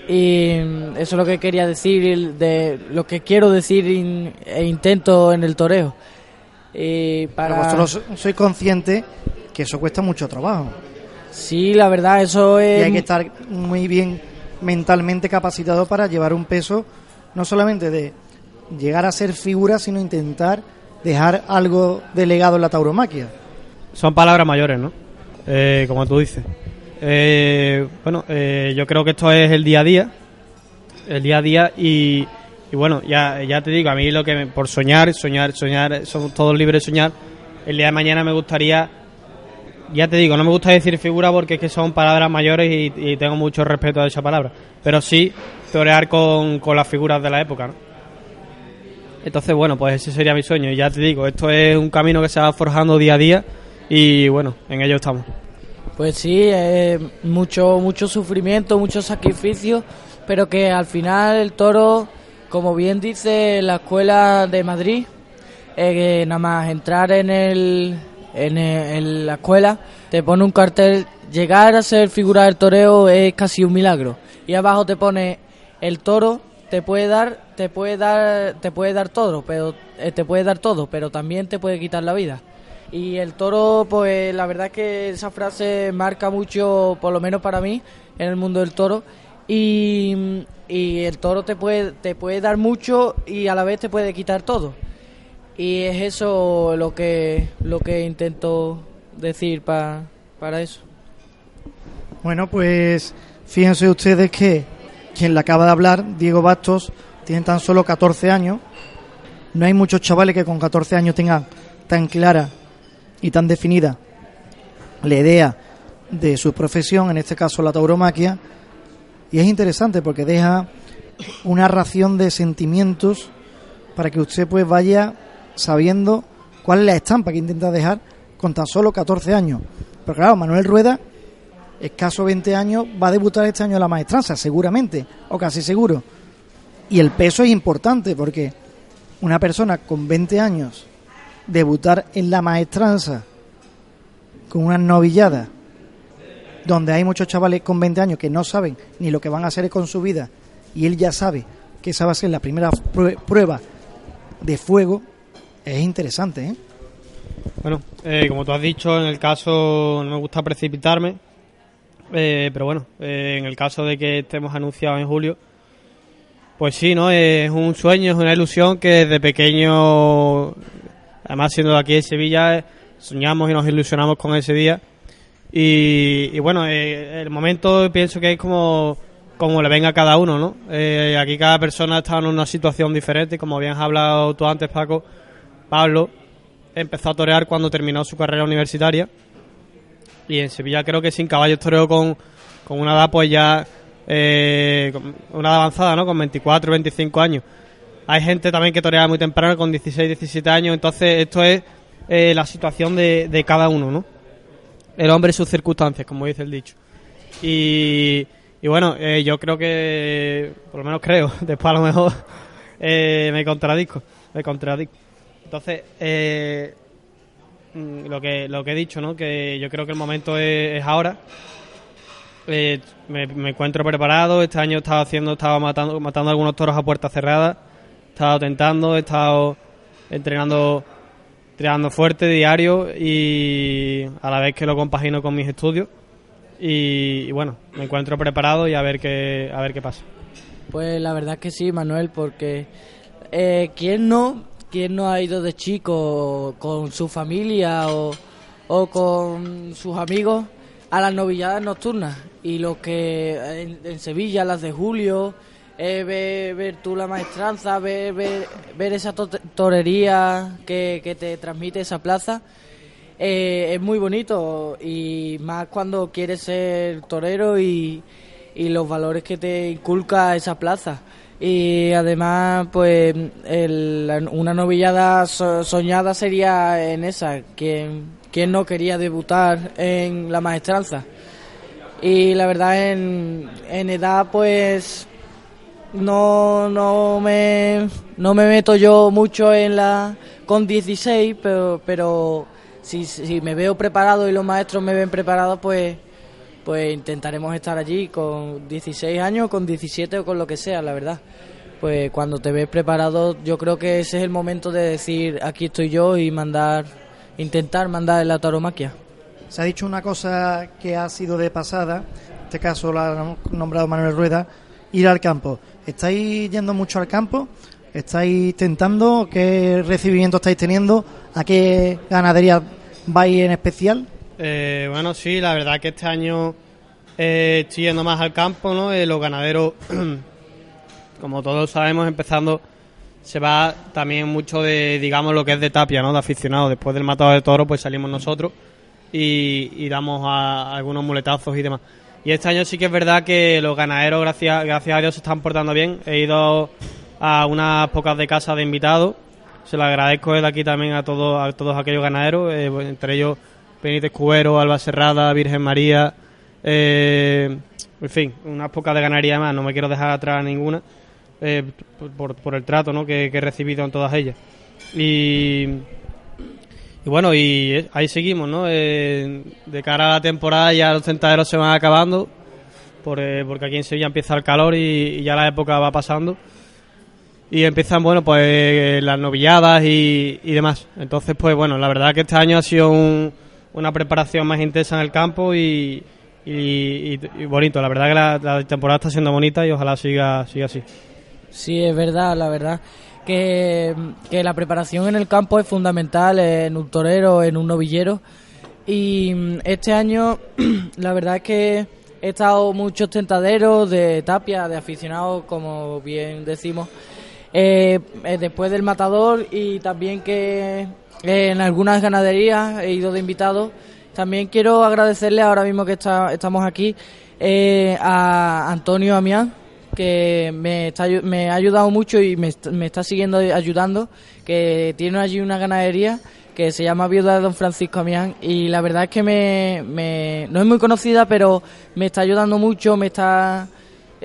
Y eso es lo que quería decir, de lo que quiero decir in- e intento en el toreo. Y Pero para... vosotros sois conscientes que eso cuesta mucho trabajo. Sí, la verdad, eso y es... hay que estar muy bien mentalmente capacitado para llevar un peso no solamente de llegar a ser figura, sino intentar dejar algo de legado en la tauromaquia. Son palabras mayores, ¿no? Eh, como tú dices. Eh, bueno, eh, yo creo que esto es el día a día. El día a día y, bueno, ya, ya te digo, a mí lo que me- por soñar, soñar, soñar, somos todos libres de soñar. El día de mañana me gustaría, ya te digo, no me gusta decir figura porque es que son palabras mayores y, y tengo mucho respeto a esa palabra. Pero sí torear con, con las figuras de la época, ¿no? Entonces, bueno, pues ese sería mi sueño. Y ya te digo, esto es un camino que se va forjando día a día y bueno, en ello estamos. Pues sí, eh, mucho, mucho sufrimiento, mucho sacrificio, pero que al final el toro, como bien dice la escuela de Madrid, eh, nada más entrar en, el- en la escuela, te pone un cartel, llegar a ser figura del toreo es casi un milagro. y abajo te pone el toro te puede dar te puede dar te puede dar todo pero eh, te puede dar todo pero también te puede quitar la vida. Y el toro pues la verdad es que esa frase marca mucho por lo menos para mí en el mundo del toro. Y, y el toro te puede te puede dar mucho y a la vez te puede quitar todo. Y es eso lo que lo que intento decir pa- para eso. Bueno, pues fíjense ustedes que quien le acaba de hablar, Diego Bastos, tiene tan solo 14 años. No hay muchos chavales que con 14 años tengan tan clara y tan definida la idea de su profesión, en este caso la tauromaquia. Y es interesante porque deja una ración de sentimientos para que usted pues vaya sabiendo cuál es la estampa que intenta dejar con tan solo 14 años. Pero claro, Manuel Rueda escaso 20 años, va a debutar este año en la maestranza, seguramente, o casi seguro. Y el peso es importante porque una persona con 20 años debutar en la maestranza con una novillada donde hay muchos chavales con 20 años que no saben ni lo que van a hacer con su vida y él ya sabe que esa va a ser la primera prue- prueba de fuego, es interesante, ¿eh? Bueno, eh, como tú has dicho, en el caso no me gusta precipitarme, eh, pero bueno, eh, en el caso de que estemos anunciados en julio, pues sí, ¿no? Es un sueño, es una ilusión que desde pequeño, además siendo de aquí de Sevilla, eh, soñamos y nos ilusionamos con ese día. Y, y bueno, eh, el momento pienso que es como, como le venga a cada uno, ¿no? Aquí cada persona está en una situación diferente, como habías hablado tú antes, Paco, Pablo empezó a torear cuando terminó su carrera universitaria. Y en Sevilla creo que sin caballos toreó con, con una edad pues ya eh, una edad avanzada, ¿no? Con 24, 25 años. Hay gente también que torea muy temprano con 16, 17 años. Entonces esto es eh, la situación de, de cada uno, ¿no? El hombre y sus circunstancias, como dice el dicho. Y, y bueno, eh, yo creo que, por lo menos creo, *laughs* después a lo mejor *laughs* eh, me contradizco, me contradizco. Entonces, eh, lo que lo que he dicho, ¿no? Que yo creo que el momento es, ahora. Eh, me, encuentro preparado. Este año he estado haciendo, he estado matando, matando algunos toros a puerta cerrada. He estado tentando, he estado entrenando, entrenando fuerte diario y a la vez que lo compagino con mis estudios. Y, y bueno, me encuentro preparado y a ver qué a ver qué pasa. Pues la verdad es que sí, Manuel, porque eh, ¿quién no quién no ha ido de chico con su familia o, o con sus amigos a las novilladas nocturnas? Y lo que en, Sevilla, las de julio, ver, ver tú la maestranza, ver, ver, esa to- torería que, que te transmite esa plaza. Eh, es muy bonito y más cuando quieres ser torero y, y los valores que te inculca esa plaza. Y además, pues, el- una novillada so- soñada sería en esa. quien quien no quería debutar en la maestranza? Y la verdad, en, en edad, pues, no, no, me, no me meto yo mucho en la con 16, pero, pero si, si me veo preparado y los maestros me ven preparado, pues, pues intentaremos estar allí con 16 años, con 17 o con lo que sea, la verdad. Pues cuando te ves preparado, yo creo que ese es el momento de decir aquí estoy yo y mandar, intentar mandar la tauromaquia. Se ha dicho una cosa que ha sido de pasada, en este caso la ha nombrado Manuel Rueda, ir al campo. ¿Estáis yendo mucho al campo? ¿Estáis tentando? ¿Qué recibimiento estáis teniendo? ¿A qué ganadería vais en especial? Eh, bueno, sí, la verdad que este año eh, estoy yendo más al campo, ¿no? Eh, los ganaderos, *clears throat* como todos sabemos, empezando, se va también mucho de, digamos, lo que es de tapia, ¿no? De aficionados. Después del matado de toro, pues salimos nosotros y, damos a, algunos muletazos y demás. Y este año sí que es verdad que los ganaderos, gracias, gracias a Dios, se están portando bien. He ido a unas pocas de casa de invitados. Se lo agradezco desde aquí también a todos, a todos aquellos ganaderos, eh, entre ellos Benítez Cubero, Alba Serrada, Virgen María, eh, en fin, unas pocas de ganadería más, no me quiero dejar atrás ninguna, eh, por, el trato ¿no? que, he recibido en todas ellas. Y, bueno, y eh, ahí seguimos, ¿no? Eh, de cara a la temporada ya los tentaderos se van acabando. por, porque aquí en Sevilla empieza el calor y, y ya la época va pasando y empiezan, bueno, pues las novilladas y, y demás. Entonces, pues bueno, la verdad que este año ha sido un- una preparación más intensa en el campo y, y- bonito. La verdad que la, la temporada está siendo bonita y ojalá siga, siga así. Sí, es verdad, la verdad. Que, que la preparación en el campo es fundamental en un torero, en un novillero. Y mm, este año, *clears throat* la verdad es que he estado muchos tentaderos de tapia, de aficionados, como bien decimos, eh, eh, después del matador y también que eh, en algunas ganaderías he ido de invitado. También quiero agradecerle ahora mismo que está- estamos aquí eh, a Antonio Amián, que me, está me ha ayudado mucho y me, est- me está siguiendo ayudando, que tiene allí una ganadería que se llama Viuda de Don Francisco Amián y la verdad es que me- no es muy conocida, pero me está ayudando mucho, me está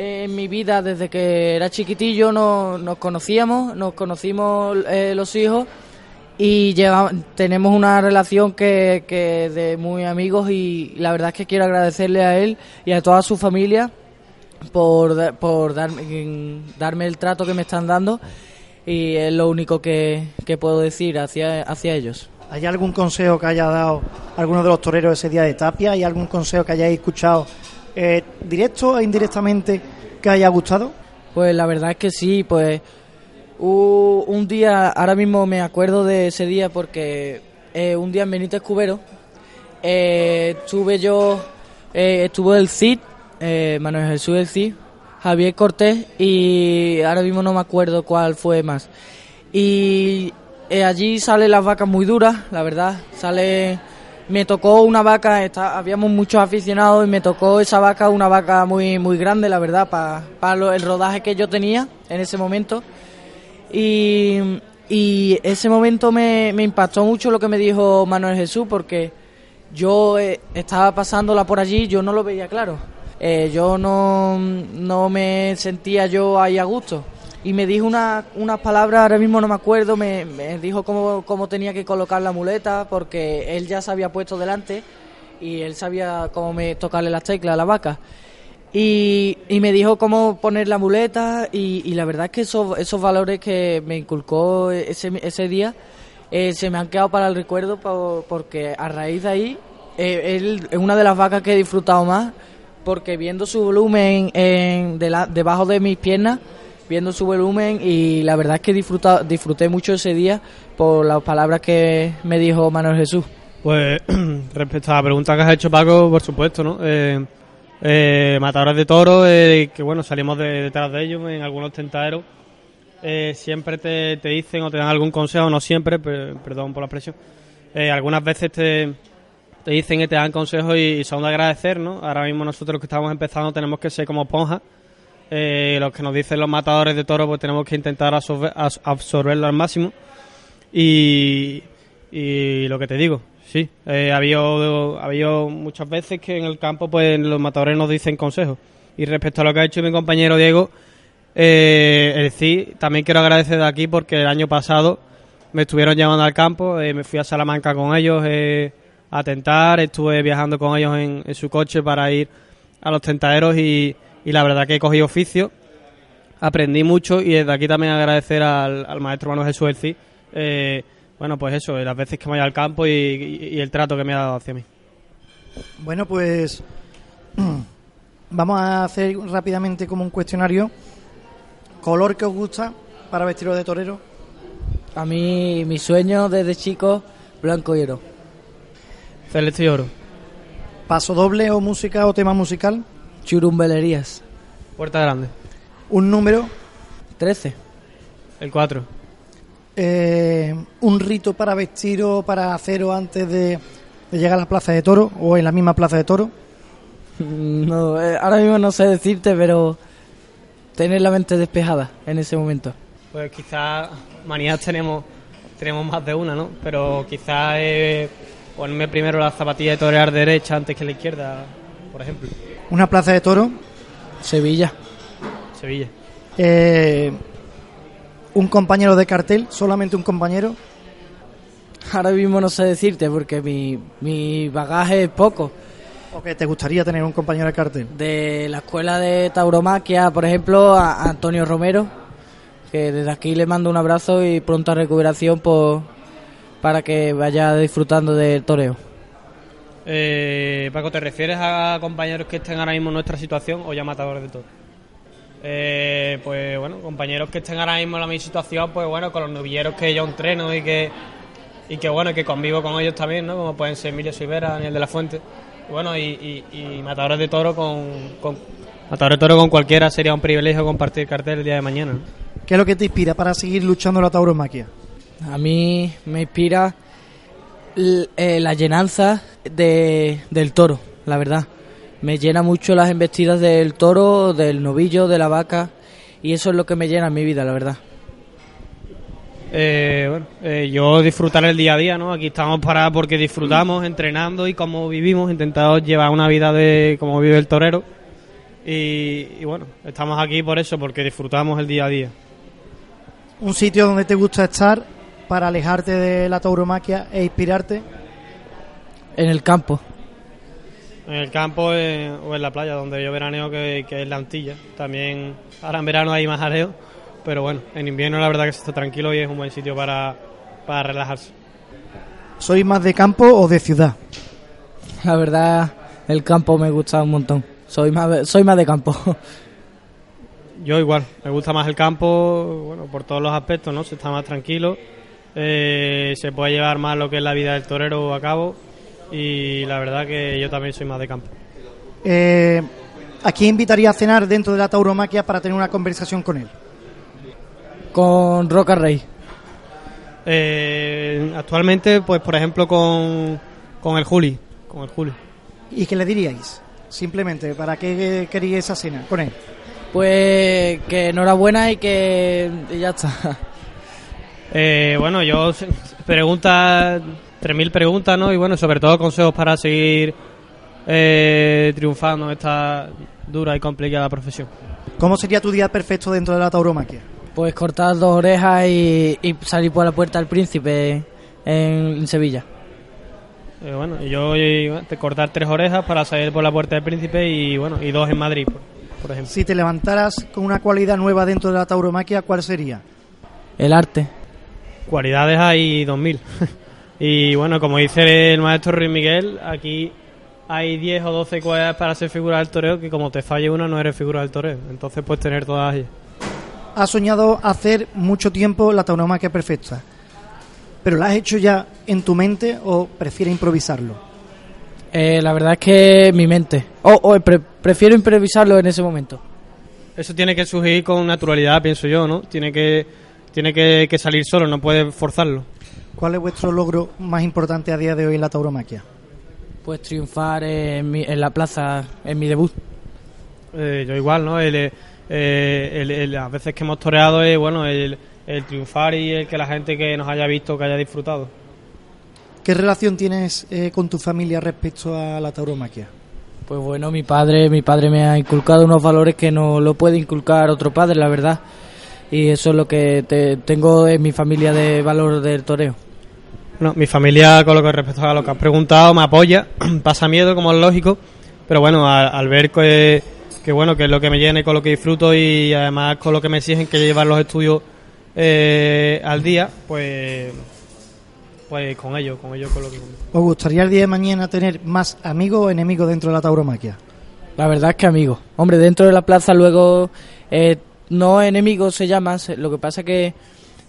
en mi vida desde que era chiquitillo, no- nos conocíamos, nos conocimos eh, los hijos y lleva- tenemos una relación que, que de muy amigos y la verdad es que quiero agradecerle a él y a toda su familia por, por darme, darme el trato que me están dando y es lo único que, que puedo decir hacia, hacia ellos. ¿Hay algún consejo que haya dado alguno de los toreros ese día de Tapia? ¿Hay algún consejo que hayáis escuchado eh, directo e indirectamente que haya gustado? Pues la verdad es que sí, pues hu- un día, ahora mismo me acuerdo de ese día porque eh, un día en Benítez Cubero eh, estuve yo, eh, estuvo el CID, Manuel Jesús del CID, Javier Cortés y ahora mismo no me acuerdo cuál fue más. Y allí salen las vacas muy duras, la verdad, sale... Me tocó una vaca, habíamos muchos aficionados y me tocó esa vaca, una vaca muy muy grande, la verdad, para el rodaje que yo tenía en ese momento. Y, ese momento me, me impactó mucho lo que me dijo Manuel Jesús, porque yo eh, estaba pasándola por allí, yo no lo veía claro. Eh, yo no, no me sentía yo ahí a gusto. Y me dijo una- unas palabras, ahora mismo no me acuerdo, me, dijo cómo, cómo tenía que colocar la muleta, porque él ya se había puesto delante y él sabía cómo me tocarle las teclas a la vaca. Y, y me dijo cómo poner la muleta y, la verdad es que esos, esos valores que me inculcó ese, ese día eh, se me han quedado para el recuerdo por- porque a raíz de ahí eh, él es una de las vacas que he disfrutado más porque viendo su volumen en, de la- debajo de mis piernas, viendo su volumen y la verdad es que disfruta, disfruté mucho ese día por las palabras que me dijo Manuel Jesús. Pues *clears throat* respecto a la pregunta que has hecho, Paco, por supuesto, ¿no? Eh, eh, matadores de toros, eh, que bueno, salimos de- detrás de ellos en algunos tentaderos. eh, siempre te, te dicen o te dan algún consejo, no siempre, per- perdón por la expresión. eh, algunas veces te, te dicen y te dan consejos y, y son de agradecer, ¿no? Ahora mismo nosotros que estamos empezando tenemos que ser como esponjas. Eh, los que nos dicen los matadores de toros, pues tenemos que intentar absorber, absorberlo al máximo. Y, y lo que te digo, sí, eh, ha, habido, ha habido muchas veces que en el campo pues los matadores nos dicen consejos. Y respecto a lo que ha hecho mi compañero Diego, eh, el CI, también quiero agradecer de aquí porque el año pasado me estuvieron llevando al campo, eh, me fui a Salamanca con ellos eh, a tentar, estuve viajando con ellos en, en su coche para ir a los tentaderos y, y la verdad que cogí oficio, aprendí mucho y desde aquí también agradecer al, al maestro Manuel Jesús Elcí, eh, bueno pues eso, las veces que me voy al campo y, y- y el trato que me ha dado hacia mí. Bueno, pues *clears throat* vamos a hacer rápidamente como un cuestionario. ¿Color que os gusta para vestiros de torero? A mí, mi sueño desde chico, blanco y oro. Celeste y oro. ¿Paso doble o música o tema musical? Churumbelerías. Puerta grande. ¿Un número? 13. El 4. Eh, ¿Un rito para vestir o para haceros antes de, de llegar a la plaza de toro o en la misma plaza de toro? No, eh, ahora mismo no sé decirte, pero tener la mente despejada en ese momento. Pues quizás manías tenemos tenemos más de una, ¿no? Pero quizás eh, ponerme primero la zapatilla de torear derecha antes que la izquierda, por ejemplo. ¿Una plaza de toro? Sevilla. Sevilla. Eh, ¿Un compañero de cartel? ¿Solamente un compañero? Ahora mismo no sé decirte porque mi, mi bagaje es poco. ¿O que te gustaría tener un compañero de cartel? De la escuela de tauromaquia, por ejemplo, a Antonio Romero, que desde aquí le mando un abrazo y pronta recuperación por, para que vaya disfrutando del toreo. Eh, Paco, ¿te refieres a compañeros que estén ahora mismo en nuestra situación o ya matadores de todo? Eh, pues bueno, compañeros que estén ahora mismo en la misma situación, pues bueno, con los novilleros que yo entreno y que y que bueno, que convivo con ellos también, ¿no? Como pueden ser Emilio Silvera, Daniel de la Fuente. bueno, y, y, matadores de toro con, matadores de toro con cualquiera sería un privilegio compartir cartel el día de mañana. ¿Qué es lo que te inspira para seguir luchando la tauromaquia? A mí me inspira eh, la llenanza de, del toro, la verdad. Me llena mucho las embestidas del toro, del novillo, de la vaca, y eso es lo que me llena en mi vida, la verdad. Eh, bueno, eh, yo disfrutar el día a día, ¿no? Aquí estamos para porque disfrutamos, entrenando y como vivimos, intentamos llevar una vida de como vive el torero. Y, bueno, estamos aquí por eso, porque disfrutamos el día a día. ¿Un sitio donde te gusta estar para alejarte de la tauromaquia e inspirarte? En el campo. En el campo eh, o en la playa, donde yo veraneo, que, que es la Antilla. También, ahora en verano hay más areo pero bueno, en invierno la verdad que se está tranquilo y es un buen sitio para, para relajarse. ¿Soy más de campo o de ciudad? La verdad, el campo me gusta un montón. Soy más, soy más de campo. Yo igual, me gusta más el campo, bueno, por todos los aspectos, ¿no? Se está más tranquilo, eh, se puede llevar más lo que es la vida del torero a cabo y la verdad que yo también soy más de campo. Eh, ¿A quién invitaría a cenar dentro de la tauromaquia para tener una conversación con él? con Roca Rey? Eh, actualmente, pues por ejemplo con, con el Juli, con el Juli. ¿Y qué le diríais? Simplemente, ¿para qué queríais esa cena con él? Pues que enhorabuena y que ya está. *laughs* Eh, bueno, yo preguntas, 3.000 preguntas, ¿no? Y bueno, sobre todo consejos para seguir eh, triunfando en esta dura y complicada profesión. ¿Cómo sería tu día perfecto dentro de la tauromaquia? Pues cortar dos orejas y, salir por la puerta del príncipe en, Sevilla. Eh, bueno, yo voy a cortar tres orejas para salir por la puerta del príncipe y bueno, y dos en Madrid, por, ejemplo. Si te levantaras con una cualidad nueva dentro de la tauromaquia, ¿cuál sería? El arte. Cualidades hay dos mil. *laughs* y bueno, como dice el maestro Ruiz Miguel, aquí hay 10 o 12 cualidades para ser figura del toreo que como te falle una no eres figura del toreo. Entonces puedes tener todas ellas has soñado hacer mucho tiempo la tauromaquia perfecta, pero ¿la has hecho ya en tu mente o prefieres improvisarlo? Eh, la verdad es que mi mente. O, prefiero improvisarlo en ese momento. Eso tiene que surgir con naturalidad, pienso yo, ¿no? Tiene que, tiene que, salir solo, no puede forzarlo. ¿Cuál es vuestro logro más importante a día de hoy en la tauromaquia? Pues triunfar en, en la plaza, en mi debut. Eh, yo igual, ¿no? El, eh, el, las veces que hemos toreado es bueno el, triunfar y el que la gente que nos haya visto que haya disfrutado. ¿Qué relación tienes eh, con tu familia respecto a la tauromaquia? Pues bueno, mi padre, mi padre me ha inculcado unos valores que no lo puede inculcar otro padre, la verdad. Y eso es lo que tengo en mi familia de valor del toreo. No, mi familia, con lo que respecto a lo que has preguntado, me apoya, *clears throat* pasa miedo, como es lógico, pero bueno, al ver que que bueno, que es lo que me llena y con lo que disfruto y además con lo que me exigen que llevar los estudios eh, al día, pues pues con ellos, con ellos con lo que ¿Os gustaría el día de mañana tener más amigos o enemigos dentro de la tauromaquia? La verdad es que amigos. Hombre, dentro de la plaza luego eh, no enemigos se llama, lo que pasa es que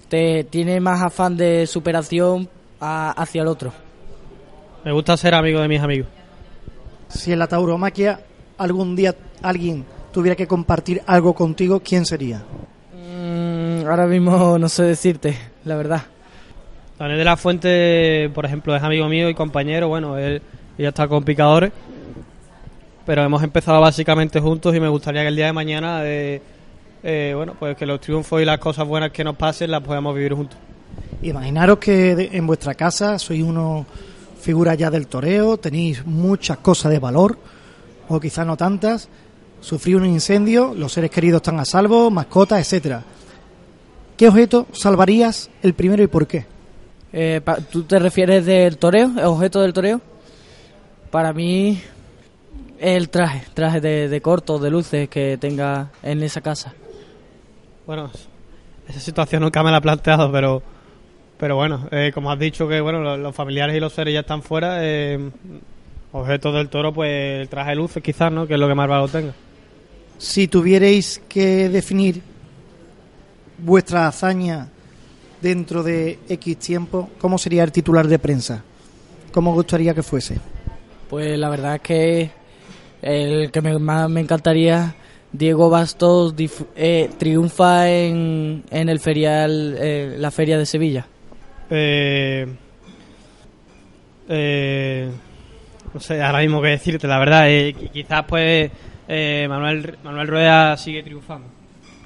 te tiene más afán de superación hacia el otro. Me gusta ser amigo de mis amigos. Si en la tauromaquia algún día alguien tuviera que compartir algo contigo, ¿quién sería? Mm, ahora mismo no sé decirte, la verdad. Daniel de la Fuente, por ejemplo, es amigo mío y compañero. Bueno, él ya está con picadores. Pero hemos empezado básicamente juntos y me gustaría que el día de mañana, eh, eh, bueno, pues que los triunfos y las cosas buenas que nos pasen las podamos vivir juntos. Imaginaros que en vuestra casa sois uno figura ya del toreo, tenéis muchas cosas de valor o quizás no tantas, sufrió un incendio, los seres queridos están a salvo, mascotas, etcétera. ¿Qué objeto salvarías el primero y por qué? Eh, ¿Tú te refieres del toreo, el objeto del toreo? Para mí, El traje, traje de, de corto, de luces que tenga en esa casa. Bueno, esa situación nunca me la he planteado, pero pero bueno, eh, como has dicho que bueno los, los familiares y los seres ya están fuera, eh, objetos del toro, pues el traje de luces quizás, ¿no? Que es lo que más valor tenga. Si tuvierais que definir vuestra hazaña dentro de X tiempo, ¿cómo sería el titular de prensa? ¿Cómo gustaría que fuese? Pues la verdad es que el que me, más me encantaría, Diego Bastos eh, triunfa en, en el ferial, eh, la feria de Sevilla. Eh, eh, no sé ahora mismo qué decirte, la verdad. eh, qui- quizás pues eh, Manuel, Manuel Rueda sigue triunfando.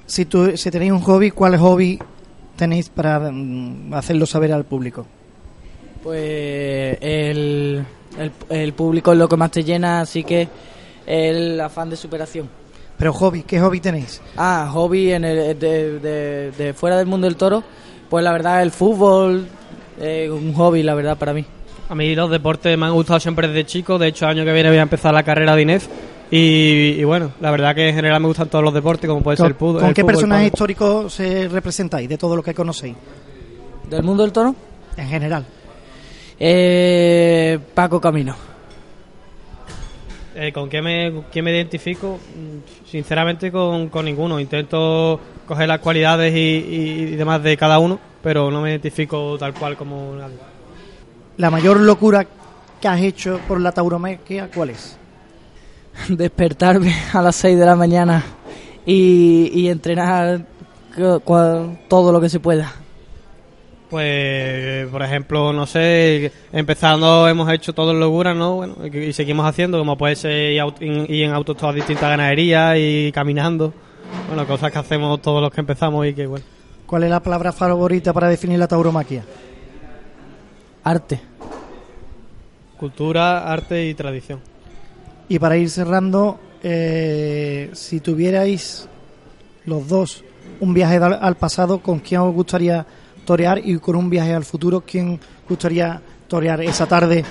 Si, tu- si tenéis un hobby, ¿cuál hobby tenéis para mm, hacerlo saber al público? Pues el, el, el público es lo que más te llena, así que el afán de superación. Pero hobby, ¿qué hobby tenéis? Ah, hobby en el, de, de- de fuera del mundo del toro, pues la verdad el fútbol, eh, un hobby la verdad para mí. A mí los deportes me han gustado siempre desde chico. De hecho, el año que viene voy a empezar la carrera de INEF. Y, y bueno, la verdad que en general me gustan todos los deportes, como puede ser ¿Con, el fútbol. con qué personaje histórico se representáis de todo lo que conocéis? ¿Del mundo del toro? En general. Eh, Paco Camino. Eh, ¿Con qué me, quién me identifico? Mm, Sinceramente con, con ninguno. Intento coger las cualidades y, y- y demás de cada uno, pero no me identifico tal cual como nadie. La mayor locura que has hecho por la tauromaquia, ¿cuál es? *laughs* Despertarme a las 6 de la mañana y, y entrenar todo lo que se pueda. Pues, por ejemplo, no sé, empezando hemos hecho todo en locura, ¿no? Bueno, y y seguimos haciendo, como puede ser ir en autos a distintas ganaderías y caminando. Bueno, cosas que hacemos todos los que empezamos y que, bueno. ¿Cuál es la palabra favorita para definir la tauromaquia? Arte. Cultura, arte y tradición. Y para ir cerrando, eh, si tuvierais los dos un viaje al pasado, ¿con quién os gustaría torear? Y con un viaje al futuro, ¿quién gustaría torear esa tarde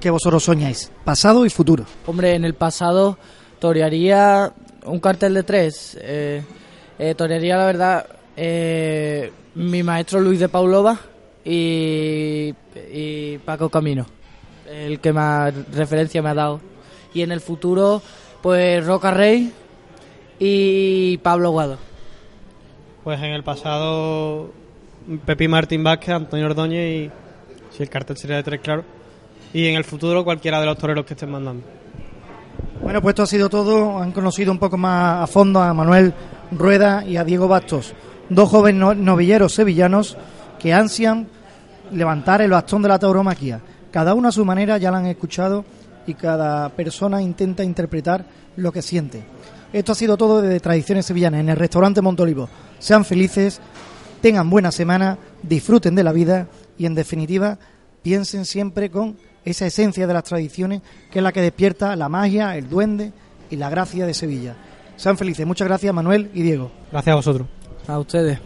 que vosotros soñáis? Pasado y futuro. Hombre, en el pasado torearía un cartel de tres. Eh, eh, torearía, la verdad, eh, mi maestro Luis de Paulova y, y Paco Camino, el que más referencia me ha dado. Y en el futuro, pues Roca Rey y Pablo Guado. Pues en el pasado, Pepi Martín Vázquez, Antonio Ordóñez y. Si el cartel sería de tres, claro. Y en el futuro, cualquiera de los toreros que estén mandando. Bueno, pues esto ha sido todo. Han conocido un poco más a fondo a Manuel Rueda y a Diego Bastos, dos jóvenes no- novilleros sevillanos que ansian levantar el bastón de la tauromaquia. Cada uno a su manera ya lo han escuchado y cada persona intenta interpretar lo que siente. Esto ha sido todo desde Tradiciones Sevillanas en el restaurante Montolivo. Sean felices, tengan buena semana, disfruten de la vida y en definitiva piensen siempre con esa esencia de las tradiciones que es la que despierta la magia, el duende y la gracia de Sevilla. Sean felices. Muchas gracias Manuel y Diego. Gracias a vosotros. A ustedes.